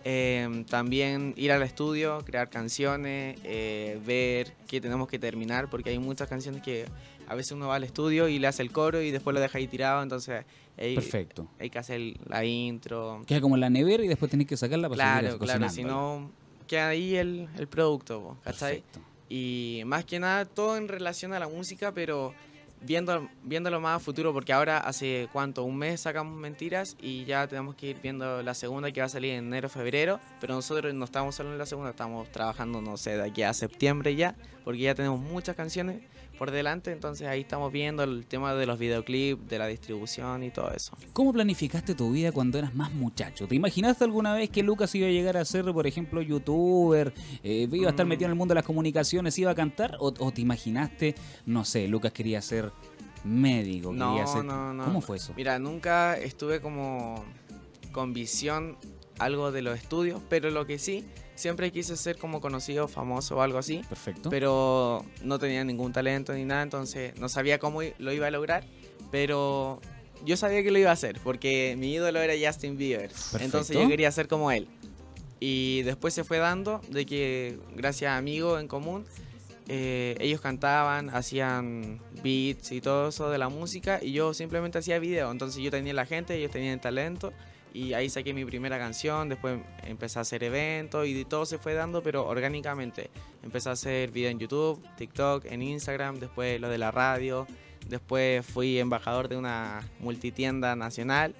em, también ir al estudio, crear canciones, eh, ver qué tenemos que terminar, porque hay muchas canciones que a veces uno va al estudio y le hace el coro y después lo deja ahí tirado, entonces hay, Perfecto. hay que hacer la intro. Queda como la nevera y después tenés que sacarla para Claro, claro, si no queda ahí el, el producto, ¿cachai? Y más que nada todo en relación a la música, pero viendo, viéndolo más a futuro, porque ahora hace cuánto, un mes sacamos mentiras y ya tenemos que ir viendo la segunda que va a salir en enero, febrero, pero nosotros no estamos solo en la segunda, estamos trabajando, no sé, de aquí a septiembre ya, porque ya tenemos muchas canciones por delante, entonces ahí estamos viendo el tema de los videoclips, de la distribución y todo eso. ¿Cómo planificaste tu vida cuando eras más muchacho? ¿Te imaginaste alguna vez que Lucas iba a llegar a ser, por ejemplo, youtuber, eh, iba a estar mm. metido en el mundo de las comunicaciones, iba a cantar? ¿O, te imaginaste, no sé, Lucas quería ser médico? No, quería ser... no, no. ¿Cómo fue eso? Mira, nunca estuve como con visión algo de los estudios, pero lo que sí siempre quise ser como conocido, famoso o algo así. Perfecto. Pero no tenía ningún talento ni nada, entonces no sabía cómo lo iba a lograr. Pero yo sabía que lo iba a hacer, porque mi ídolo era Justin Bieber. Entonces yo quería ser como él. Y después se fue dando de que, gracias a amigos en común, eh, ellos cantaban, hacían beats y todo eso de la música, y yo simplemente hacía video. Entonces yo tenía la gente, ellos tenían el talento, y ahí saqué mi primera canción, después empecé a hacer eventos y todo se fue dando, pero orgánicamente. Empecé a hacer video en YouTube, TikTok, en Instagram, después lo de la radio, después fui embajador de una multitienda nacional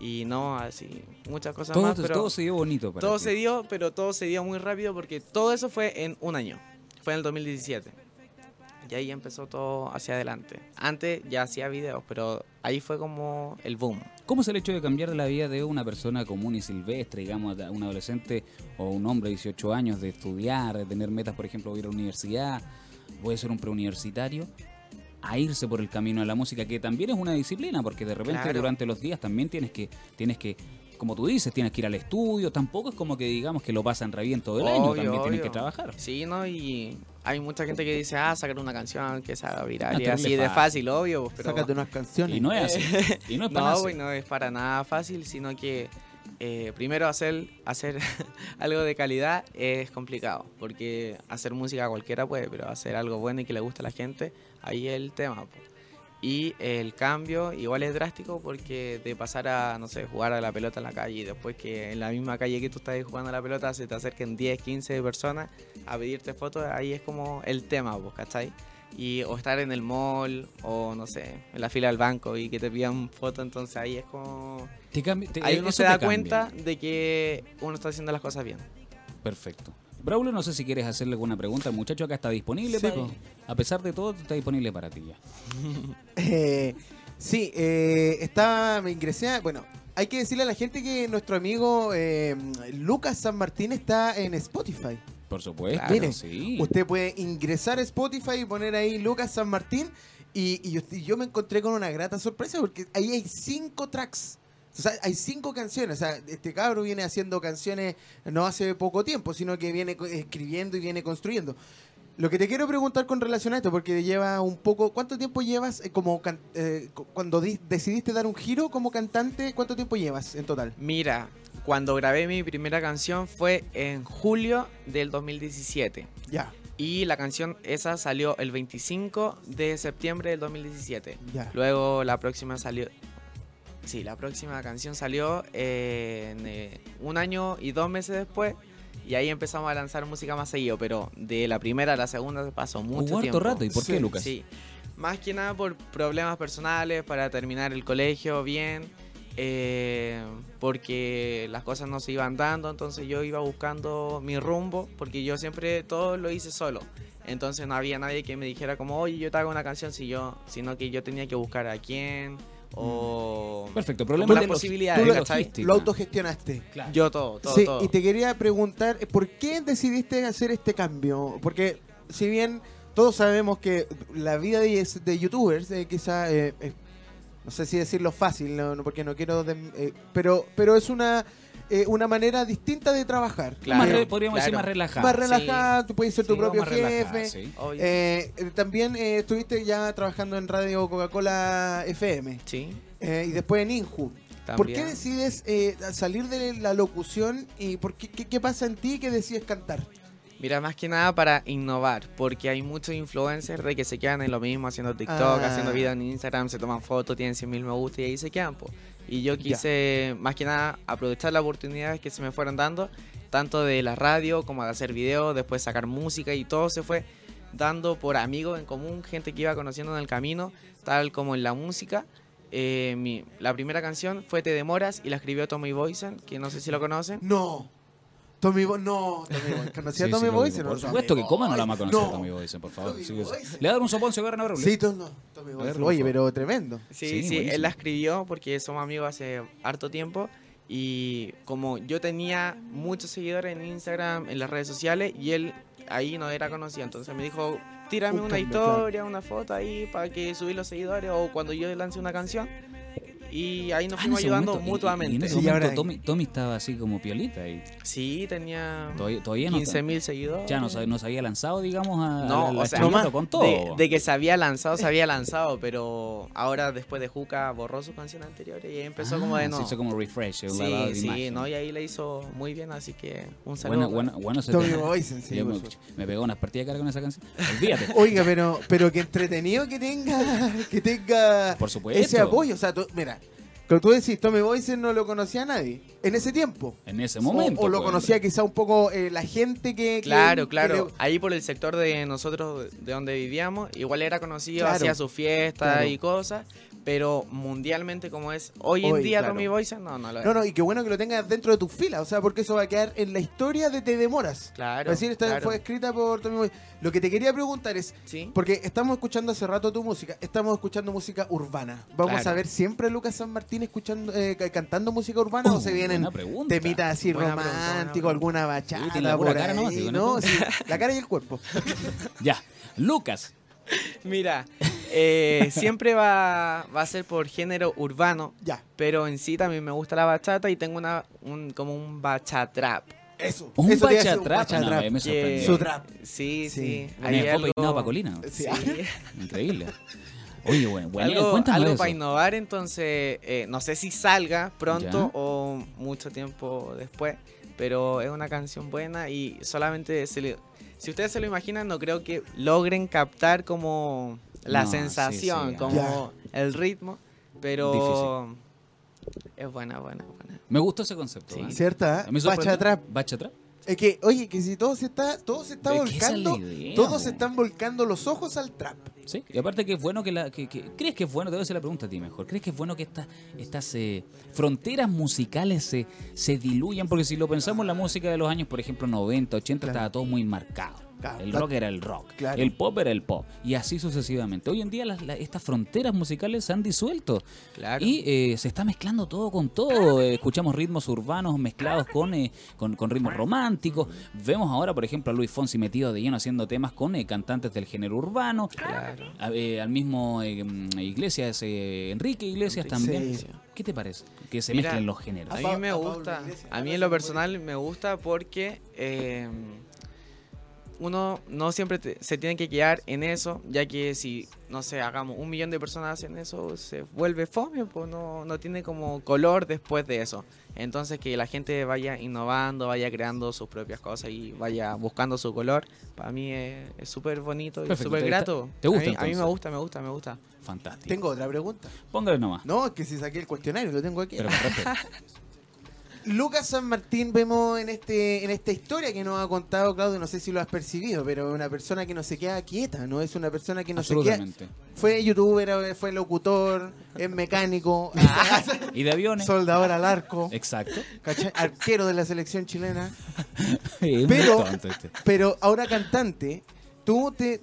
y no, así, muchas cosas más. Pero todo se dio bonito. Para todo se dio, pero todo se dio muy rápido porque todo eso fue en un año, fue en el 2017. Y ahí empezó todo hacia adelante. Antes ya hacía videos, pero ahí fue como el boom. ¿Cómo es el hecho de cambiar la vida de una persona común y silvestre, digamos, un adolescente o un hombre de 18 años, de estudiar, de tener metas, por ejemplo, ir a la universidad, puede ser un preuniversitario, a irse por el camino de la música, que también es una disciplina, porque de repente durante los días también tienes que, tienes que como tú dices, tienes que ir al estudio. Tampoco es como que digamos que lo pasan re bien todo el año. Obvio, También tienen obvio. que trabajar. Sí, ¿no? Y hay mucha gente que dice, ah, sacar una canción que se haga viral. Ah, y terrible así de fácil. obvio. pues, Pero Sácate unas canciones. Y no es así. Y no es para no, güey, así. no es para nada fácil, sino que eh, primero hacer, hacer algo de calidad es complicado, porque hacer música cualquiera puede, pero hacer algo bueno y que le guste a la gente, ahí es el tema. po. Y el cambio igual es drástico porque de pasar a, no sé, jugar a la pelota en la calle y después que en la misma calle que tú estás jugando a la pelota se te acerquen 10, 15 personas a pedirte fotos, ahí es como el tema, pues, ¿cachai? Y, o estar en el mall o no sé, en la fila del banco y que te pidan foto, entonces ahí es como... Te cambia- te- Ahí uno eso se da cuenta de que uno está haciendo las cosas bien. Perfecto. Braulio, no sé si quieres hacerle alguna pregunta. El muchacho acá está disponible. Sí, para- a pesar de todo, está disponible para ti ya. Eh, sí, eh, estaba, me ingresé, a- bueno, hay que decirle a la gente que nuestro amigo eh, Lucas San Martín está en Spotify. Por supuesto. Claro. Mire, sí. Usted puede ingresar a Spotify y poner ahí Lucas San Martín y, y yo, y yo me encontré con una grata sorpresa porque ahí hay cinco tracks. O sea, hay cinco canciones. O sea, este cabro viene haciendo canciones no hace poco tiempo, sino que viene escribiendo y viene construyendo. Lo que te quiero preguntar con relación a esto, porque lleva un poco. ¿Cuánto tiempo llevas eh, como can- eh, cu- cuando di- decidiste dar un giro como cantante? ¿Cuánto tiempo llevas en total? Mira, cuando grabé mi primera canción fue en julio del 2017. Ya, Y la canción esa salió el 25 de septiembre del 2017. ya. Luego la próxima salió... Sí, la próxima canción salió eh, en, eh, un año y dos meses después. Y ahí empezamos a lanzar música más seguido. Pero de la primera a la segunda pasó mucho Hubo tiempo. rato. ¿Y por qué, Sí, Lucas? Sí, más que nada por problemas personales, para terminar el colegio bien, eh, porque las cosas no se iban dando, entonces yo iba buscando mi rumbo, porque yo siempre todo lo hice solo. Entonces no había nadie que me dijera como, oye, yo te hago una canción, si yo, sino que yo tenía que buscar a quién o Perfecto. Problema de posibilidades. Lo autogestionaste. Claro. Yo todo, todo, sí, todo. y te quería preguntar, ¿por qué decidiste hacer este cambio? Porque si bien todos sabemos que la vida de, de youtubers, eh, quizá, eh, eh, no sé si decirlo fácil, no, porque no quiero, eh, pero, pero es una, eh, una manera distinta de trabajar. Claro, Más re- podríamos decir más relajada. Más relajada, tú puedes ser tu Sí, propio jefe. sí. Eh, eh, también eh, estuviste ya trabajando en Radio Coca-Cola FM sí, eh, y después en Inju. ¿Por qué también. decides eh, salir de la locución y por qué, qué, qué pasa en ti que decides cantar? Mira, más que nada para innovar, porque hay muchos influencers de que se quedan en lo mismo, haciendo TikTok, Ah. haciendo videos en Instagram, se toman fotos, tienen 100 mil me gusta y ahí se quedan. po. Y yo quise, más que nada, aprovechar las oportunidades que se me fueron dando, tanto de la radio como de hacer videos, después sacar música y todo se fue dando por amigos en común, gente que iba conociendo en el camino, tal como en la música. Eh, mi- la primera canción fue Te Demoras y la escribió Tommy Boysen, que no sé si lo conocen. No. Tommy Boy, no, Tommy Boy. ¿Conocía Sí, a Tommy sí, Boy? Por supuesto que Boy. cómo no la a conocer No. Tommy Boysen, por favor. Tommy Sí, Boy. sí. Le da un soponcio, agarra Braulio. Sí, to- no, Tommy A Boy. Oye, pero tremendo. Sí, Sí, sí, él la escribió porque somos amigos hace harto tiempo y como yo tenía muchos seguidores en Instagram, en las redes sociales y él ahí no era conocido, entonces me dijo, tírame Un una historia, una foto ahí para que subir los seguidores o cuando yo lance una canción y ahí nos Ah, fuimos ayudando momento- y- y- mutuamente. Y, en ese Sí, momento ahora- Tommy, Tommy estaba así como piolita y Sí, tenía todavía, todavía no, 15 mil seguidores. ya no, se- no se había lanzado, digamos, a, No, a la o sea, estrellato no con todo. De, de que se había lanzado, se había lanzado, pero ahora después de Juca borró sus canciones anteriores y ahí empezó como Ah, de se no. hizo como refresh, Sí, de sí, imagen. no, y ahí le hizo muy bien, así que un saludo. Bueno, bueno, bueno Tommy tema. Boy, sí, me, pegó unas partidas de cara con esa canción. Olvídate. Oiga, pero, pero que entretenido que tenga, que tenga Por supuesto. ese apoyo. O sea, tú- mira, como tú decís, Tommy Boysen no lo conocía a nadie en ese tiempo. En ese momento. O, lo pues, conocía quizá un poco eh, la gente que... que- Claro, que claro. le- Ahí por el sector de nosotros, de donde vivíamos, igual era conocido, Claro. hacía sus fiestas Claro. y cosas, pero mundialmente como es hoy en día claro. Tommy Boysen, no, no lo es. No, no, y qué bueno que lo tengas dentro de tus filas, o sea, porque eso va a quedar en la historia de Te Demoras. Claro, Es decir, esta claro. fue escrita por Tommy Boy. Lo que te quería preguntar es, Sí. porque estamos escuchando hace rato tu música, estamos escuchando música urbana. ¿Vamos Claro. a ver siempre a Lucas San Martín escuchando, eh, ca- cantando música urbana o se vienen temitas así románticos, alguna Sí, bachata la pura por cara ahí, nomás, ¿no? ¿no? Sí, la cara y el cuerpo. Ya. Lucas. Mira, Eh, siempre va, va a ser por género urbano, Ya, pero en sí también me gusta la bachata y tengo una un, como un bachatrap. eso. Un eso bachatrap. un No, me sorprendió. Su trap. Sí, Sí. sí. Hay algo- peinado Pacolina. Sí. Increíble. Oye, bueno, bueno algo cuéntame algo para innovar, entonces no no sé si salga pronto Ya. o mucho tiempo después, pero es una canción buena y solamente se le- si ustedes se lo imaginan, no creo que logren captar como la No, sensación, sí, como el ritmo, pero es buena, buena, buena. Me gustó ese concepto. Sí. ¿eh? ¿Cierta? A mí sorprendió- Bachatrap. Bachatrap. Es que, oye, que si todo se está, todo se está volcando, idea, todos se están volcando los ojos al trap. Sí, y aparte que es bueno que la... Que, que- ¿Crees que es bueno? Te voy a hacer la pregunta a ti mejor. ¿Crees que es bueno que estas, estas eh, fronteras musicales se, se diluyan? Porque si lo pensamos, la música de los años, por ejemplo, 90, 80, Claro. estaba todo muy marcado. Claro, El claro. rock era el rock, Claro. el pop era el pop, y así sucesivamente. Hoy en día las- la- estas fronteras musicales se han disuelto Claro. y eh, se está mezclando todo con todo. Eh, escuchamos ritmos urbanos mezclados con, eh, con, con ritmos románticos. Vemos ahora, por ejemplo, a Luis Fonsi metido de lleno haciendo temas con eh, cantantes del género urbano. Claro. A- eh, al mismo eh, mm, Iglesias, eh, Enrique Iglesias también. sí. ¿Qué te parece? Que se Mira, mezclen los géneros. A mí me gusta, a mí en lo personal me gusta porque eh, uno no siempre te- se tiene que quedar en eso, ya que si, no sé, hagamos un millón de personas hacen eso, se vuelve fome, pues no, no tiene como color después de eso. Entonces que la gente vaya innovando, vaya creando sus propias cosas y vaya buscando su color, para mí es súper bonito y súper ¿te- grato. te gusta, A mí, a mí me gusta, me gusta, me gusta. Fantástico. Tengo otra pregunta. Póngale nomás. No, es que si saqué el cuestionario, lo tengo aquí. Pero. Lucas San Martín vemos en este en esta historia que nos ha contado Claudio, no sé si lo has percibido, pero una persona que no se queda quieta, no es una persona que no se queda. Fue youtuber, fue locutor, es mecánico, Y de aviones. soldador al arco, Exacto. ¿cachai? arquero de la selección chilena, Pero- este. pero ahora cantante. Tú te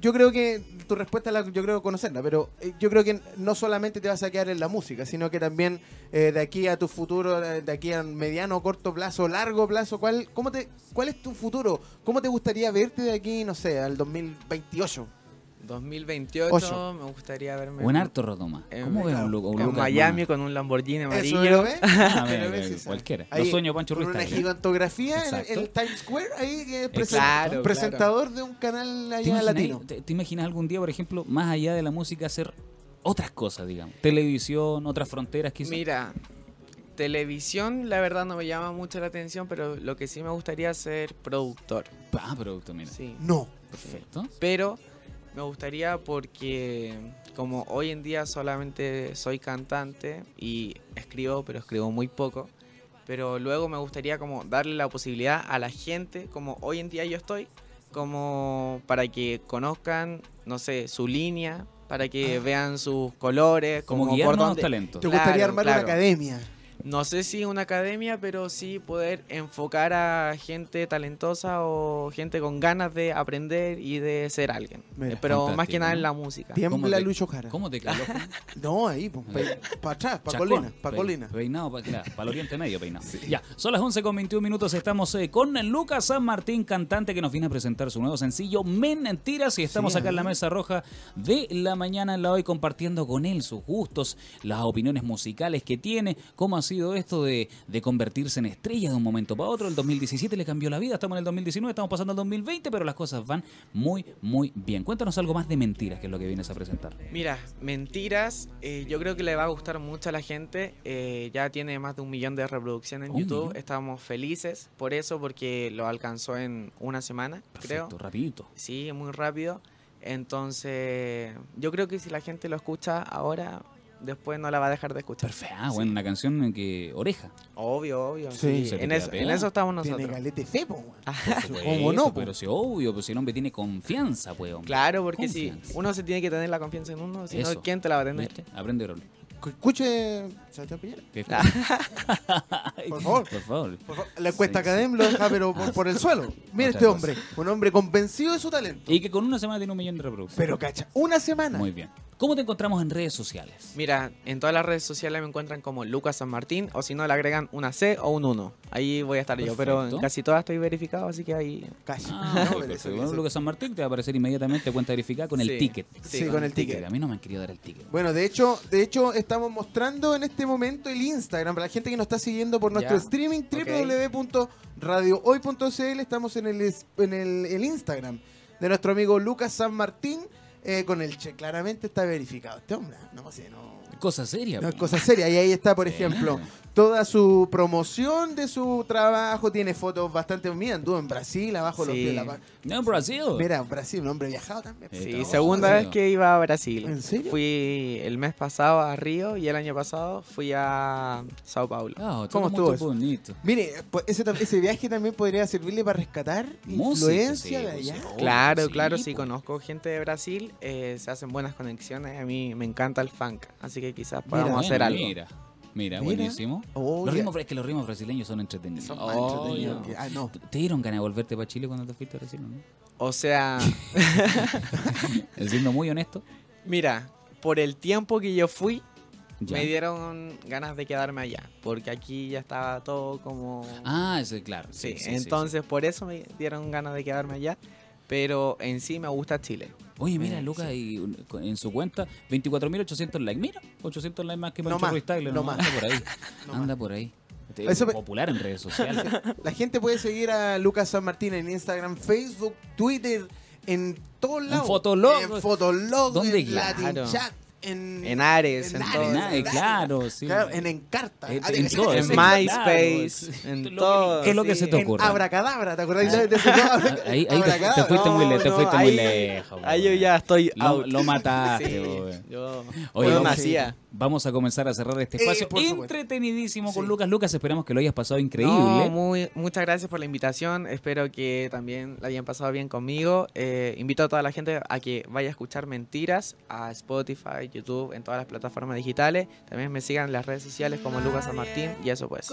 yo creo que tu respuesta la, yo creo conocerla, pero eh, yo creo que no solamente te vas a quedar en la música, sino que también eh, de aquí a tu futuro, eh, de aquí a mediano, corto plazo, largo plazo, ¿cuál, cómo te, ¿cuál es tu futuro? ¿Cómo te gustaría verte de aquí, no sé, al 2028? 2028 Ocho. me gustaría verme Buen en- harto Rotoma. ¿Cómo ves un, un en Miami con un Lamborghini ¿Eso amarillo. lo ves? Ah, Pero mira, ves mira, esa- cualquiera. ahí, Los sueños Pancho con Ruiz una Tagle. gigantografía en el Times Square, ahí que es Exacto. presen- Claro, presentador de un canal ¿Te allá imaginas, latino. te- te imaginas algún día, por ejemplo, más allá de la música, hacer otras cosas, digamos? Televisión, otras fronteras, quizás. Mira, televisión la verdad no me llama mucho la atención, pero lo que sí me gustaría es ser productor. Ah, producto, mira. Sí. No. Perfecto. Pero me gustaría porque como hoy en día solamente soy cantante y escribo, pero escribo muy poco. Pero luego me gustaría como darle la posibilidad a la gente, como hoy en día yo estoy, como para que conozcan, no sé, su línea, para que vean sus colores, Como, como, guiar por dónde, talentos. ¿Te Claro, gustaría armar claro. una academia? No sé si una academia, pero sí poder enfocar a gente talentosa o gente con ganas de aprender y de ser alguien. Mira, pero más que nada ¿no? en la música. ¿Cómo Tiembla te- Lucho Jara. ¿Cómo te quedó? No, ahí, pues, para atrás, para colina, para colina. Peinado para claro, el oriente medio peinado. Ya, son las 11 con 21 minutos. Estamos eh, con Lucas San Martín, cantante que nos viene a presentar su nuevo sencillo Mentiras. Y estamos Sí, acá en la mesa roja de la mañana en la hoy compartiendo con él sus gustos, las opiniones musicales que tiene, cómo ha sido esto de, de convertirse en estrella de un momento para otro. El 2017 le cambió la vida, estamos en el 2019, estamos pasando al 2020, pero las cosas van muy, muy bien. Cuéntanos algo más de Mentiras, que es lo que vienes a presentar. Mira, Mentiras, eh, yo creo que le va a gustar mucho a la gente. eh, ya tiene más de un millón de reproducciones en YouTube. millón. Estamos felices por eso, porque lo alcanzó en una semana, Perfecto, creo. rapidito. Sí, muy rápido. Entonces, yo creo que si la gente lo escucha ahora, después no la va a dejar de escuchar. Perfecto. Ah, Sí. bueno, una canción en que oreja. Obvio, obvio. Sí. En, eso, en pegada. eso estamos Tiene nosotros. galete fe, po, weón. Por supuesto, ¿Cómo no, po? Pero si obvio, pues si el hombre tiene confianza, pues hombre. Claro, porque si uno se tiene que tener la confianza en uno, si Eso. no, ¿quién te la va a tener? ¿Viste? Aprende rol. Que Escuche, Sebastián Piñera. Por favor. Por favor. Por favor, La encuesta Sí, Academ lo deja, pero por, por el suelo. Mira Otra este cosa. hombre, un hombre convencido de su talento. Y que con una semana tiene un millón de reproducciones. Pero cacha, una semana. Muy bien. ¿Cómo te encontramos en redes sociales? Mira, en todas las redes sociales me encuentran como Lucas San Martín o si no le agregan una C o un 1. Ahí voy a estar yo, pero en casi todas estoy verificado, así que ahí... Calla. Ah, No, pero Bueno, Lucas San Martín te va a aparecer inmediatamente cuenta verificada con el ticket. Sí, con el ticket. A mí no me han querido dar el ticket. Bueno, de hecho, de hecho estamos mostrando en este momento el Instagram para la gente que nos está siguiendo por nuestro Ya. streaming www.radiohoy.cl estamos en el en el, el Instagram de nuestro amigo Lucas San Martín eh, con el che claramente está verificado. Este hombre, no sé, no Cosa seria. no es cosa seria. Y ahí está, por ejemplo, toda su promoción de su trabajo. Tiene fotos bastante. Mira, anduvo en Brasil, abajo los Sí. pies de la No, en Brasil. Mira, Brasil, un hombre viajado también. Sí, segunda vez que iba a Brasil. ¿En serio? Fui el mes pasado a Río y el año pasado fui a Sao Paulo. Ah, todo ¿Cómo estuvo eso? bonito. Mire, pues ese, ese viaje también podría servirle para rescatar Música, influencia sí, de allá. música. Claro, sí, claro, sí, conozco gente de Brasil, eh, se hacen buenas conexiones, a mí me encanta el funk, así que quizás podamos Mira, hacer Bueno, algo. Mira, buenísimo. Oh, los ritmos, es que los ritmos brasileños son entretenidos. Son más Oh, entretenidos ya. que- ah, no. ¿Te dieron ganas de volverte para Chile cuando te fuiste a Brasil? ¿no? O sea, Siendo muy honesto. mira, por el tiempo que yo fui, Ya. me dieron ganas de quedarme allá, porque aquí ya estaba todo como... Ah, claro. sí, Sí, sí, sí, entonces por eso me dieron ganas de quedarme allá, pero en sí me gusta Chile. Oye, mira, Eh, Lucas, y en su cuenta, 24.800 likes. Mira, 800 likes más que Pancho Ruiz no ¿no? más. Anda por ahí. No anda por ahí. Este, Eso popular en redes sociales. La gente puede seguir a Lucas San Martín en Instagram, Facebook, Twitter, en todos lados. Fotolog. En Fotolog, ¿Dónde? en Latin Claro. Chat, en, En Ares, en Ares, todo. en Ares. claro, sí. Claro, en Encarta. En- Ah, en sí, todo, En sí, MySpace, claro, en todo. ¿Qué es lo que sí. se te En ocurre? Abracadabra, ¿te acordás de, de ese Ah, Ahí, ahí te, fu- te fuiste muy, le- te fuiste muy ahí- lejos. Ahí yo ya estoy Lo, out. lo mataste, Sí, yo Oye, yo vamos- nacía. Vamos a comenzar a cerrar este Eh, espacio por supuesto. entretenidísimo con Sí. Lucas. Lucas, esperamos que lo hayas pasado increíble. No, muy, muchas gracias por la invitación. Espero que también la hayan pasado bien conmigo. Eh, invito a toda la gente a que vaya a escuchar Mentiras a Spotify, YouTube, en todas las plataformas digitales. También me sigan en las redes sociales como Lucas San Martín y eso pues.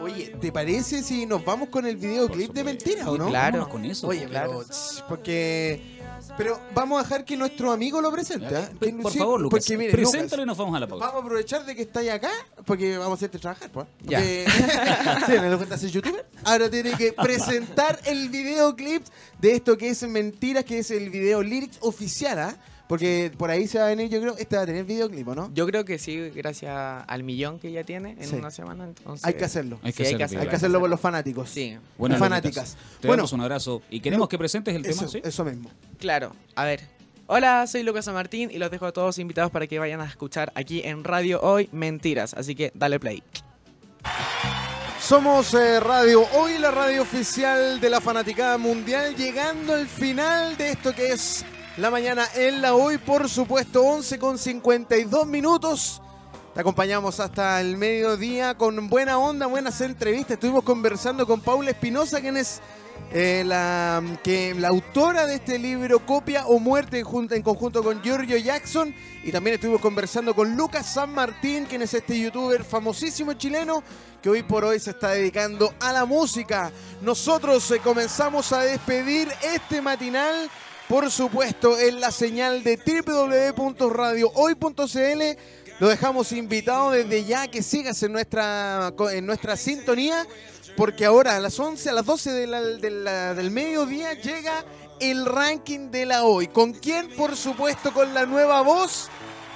Oye, ¿te parece si nos vamos con el videoclip de supuesto. mentira o no? Claro. Vámonos con eso. Oye, pero, claro. porque... Pero vamos a dejar que nuestro amigo lo presente. ¿ah? Por, Que- por sí, favor, Lucas, Porque, mire, preséntalo Lucas, y nos vamos a la pausa. Vamos a aprovechar de que estáis acá, porque vamos a hacerte trabajar, pues. Ya. Porque- sí, me lo youtuber. Ahora tiene que presentar el videoclip de esto que es Mentiras, que es el video lyrics oficial, ¿ah? Porque por ahí se va a venir, yo creo, este va a tener videoclip, ¿o no? Yo creo que sí, gracias al millón que ya tiene en Sí. una semana. Entonces, Hay que hacerlo. Hay que Sí, hay hacerlo, que hacerlo. Hay que hacerlo por los fanáticos. Sí, Bueno, y fanáticas. Te Bueno, damos un abrazo y queremos que presentes el tema, eso, ¿sí? eso mismo. claro. A ver. Hola, soy Lucas San Martín y los dejo a todos invitados para que vayan a escuchar aquí en Radio Hoy Mentiras. Así que dale play. Somos eh, Radio Hoy, la radio oficial de la Fanaticada Mundial, llegando al final de esto que es la mañana en la Hoy, por supuesto, 11 con 52 minutos. Te acompañamos hasta el mediodía con buena onda, buenas entrevistas. Estuvimos conversando con Paula Espinosa, quien es eh, la, que, la autora de este libro Copia o Muerte en, en conjunto con Giorgio Jackson. Y también estuvimos conversando con Lucas San Martín, quien es este youtuber famosísimo chileno que hoy por hoy se está dedicando a la música. Nosotros eh, comenzamos a despedir este matinal, por supuesto, en la señal de www.radiohoy.cl. Lo dejamos invitado desde ya que sigas en nuestra, en nuestra sintonía, porque ahora a las 11, a las 12 de la- de la- del mediodía llega el ranking de la hoy. ¿Con quién? Por supuesto, con la nueva voz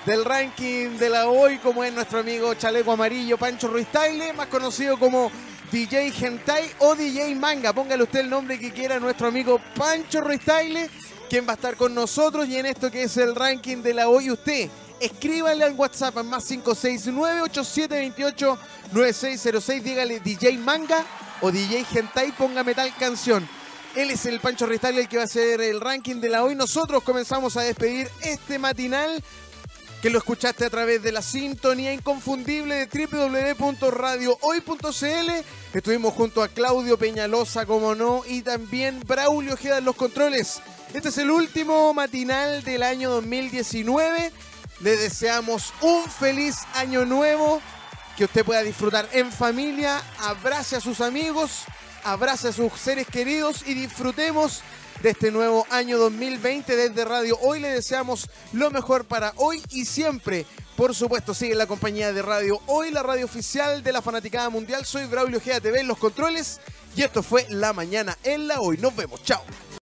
del ranking de la hoy, como es nuestro amigo Chaleco Amarillo Pancho Ruiz Tagle, más conocido como DJ Gentai o DJ Manga. Póngale usted el nombre que quiera nuestro amigo Pancho Ruiz Tagle, quien va a estar con nosotros y en esto que es el ranking de la hoy. Usted escríbale al WhatsApp en más 569-8728-9606. Dígale DJ Manga o DJ Gentai, póngame tal canción. Él es el Pancho Ruiz Tagle, el que va a hacer el ranking de la hoy. Nosotros comenzamos a despedir este matinal que lo escuchaste a través de la sintonía inconfundible de www.radiohoy.cl. Estuvimos junto a Claudio Peñalosa, como no, y también Braulio Ojeda en los controles. Este es el último matinal del año 2019. Le deseamos un feliz año nuevo, que usted pueda disfrutar en familia, abrace a sus amigos, abrace a sus seres queridos y disfrutemos de este nuevo año 2020 desde Radio Hoy. Le deseamos lo mejor para hoy y siempre. Por supuesto, sigue la compañía de Radio Hoy, la radio oficial de la Fanaticada Mundial. Soy Braulio GATV en los controles y esto fue La Mañana en la Hoy. Nos vemos, chao.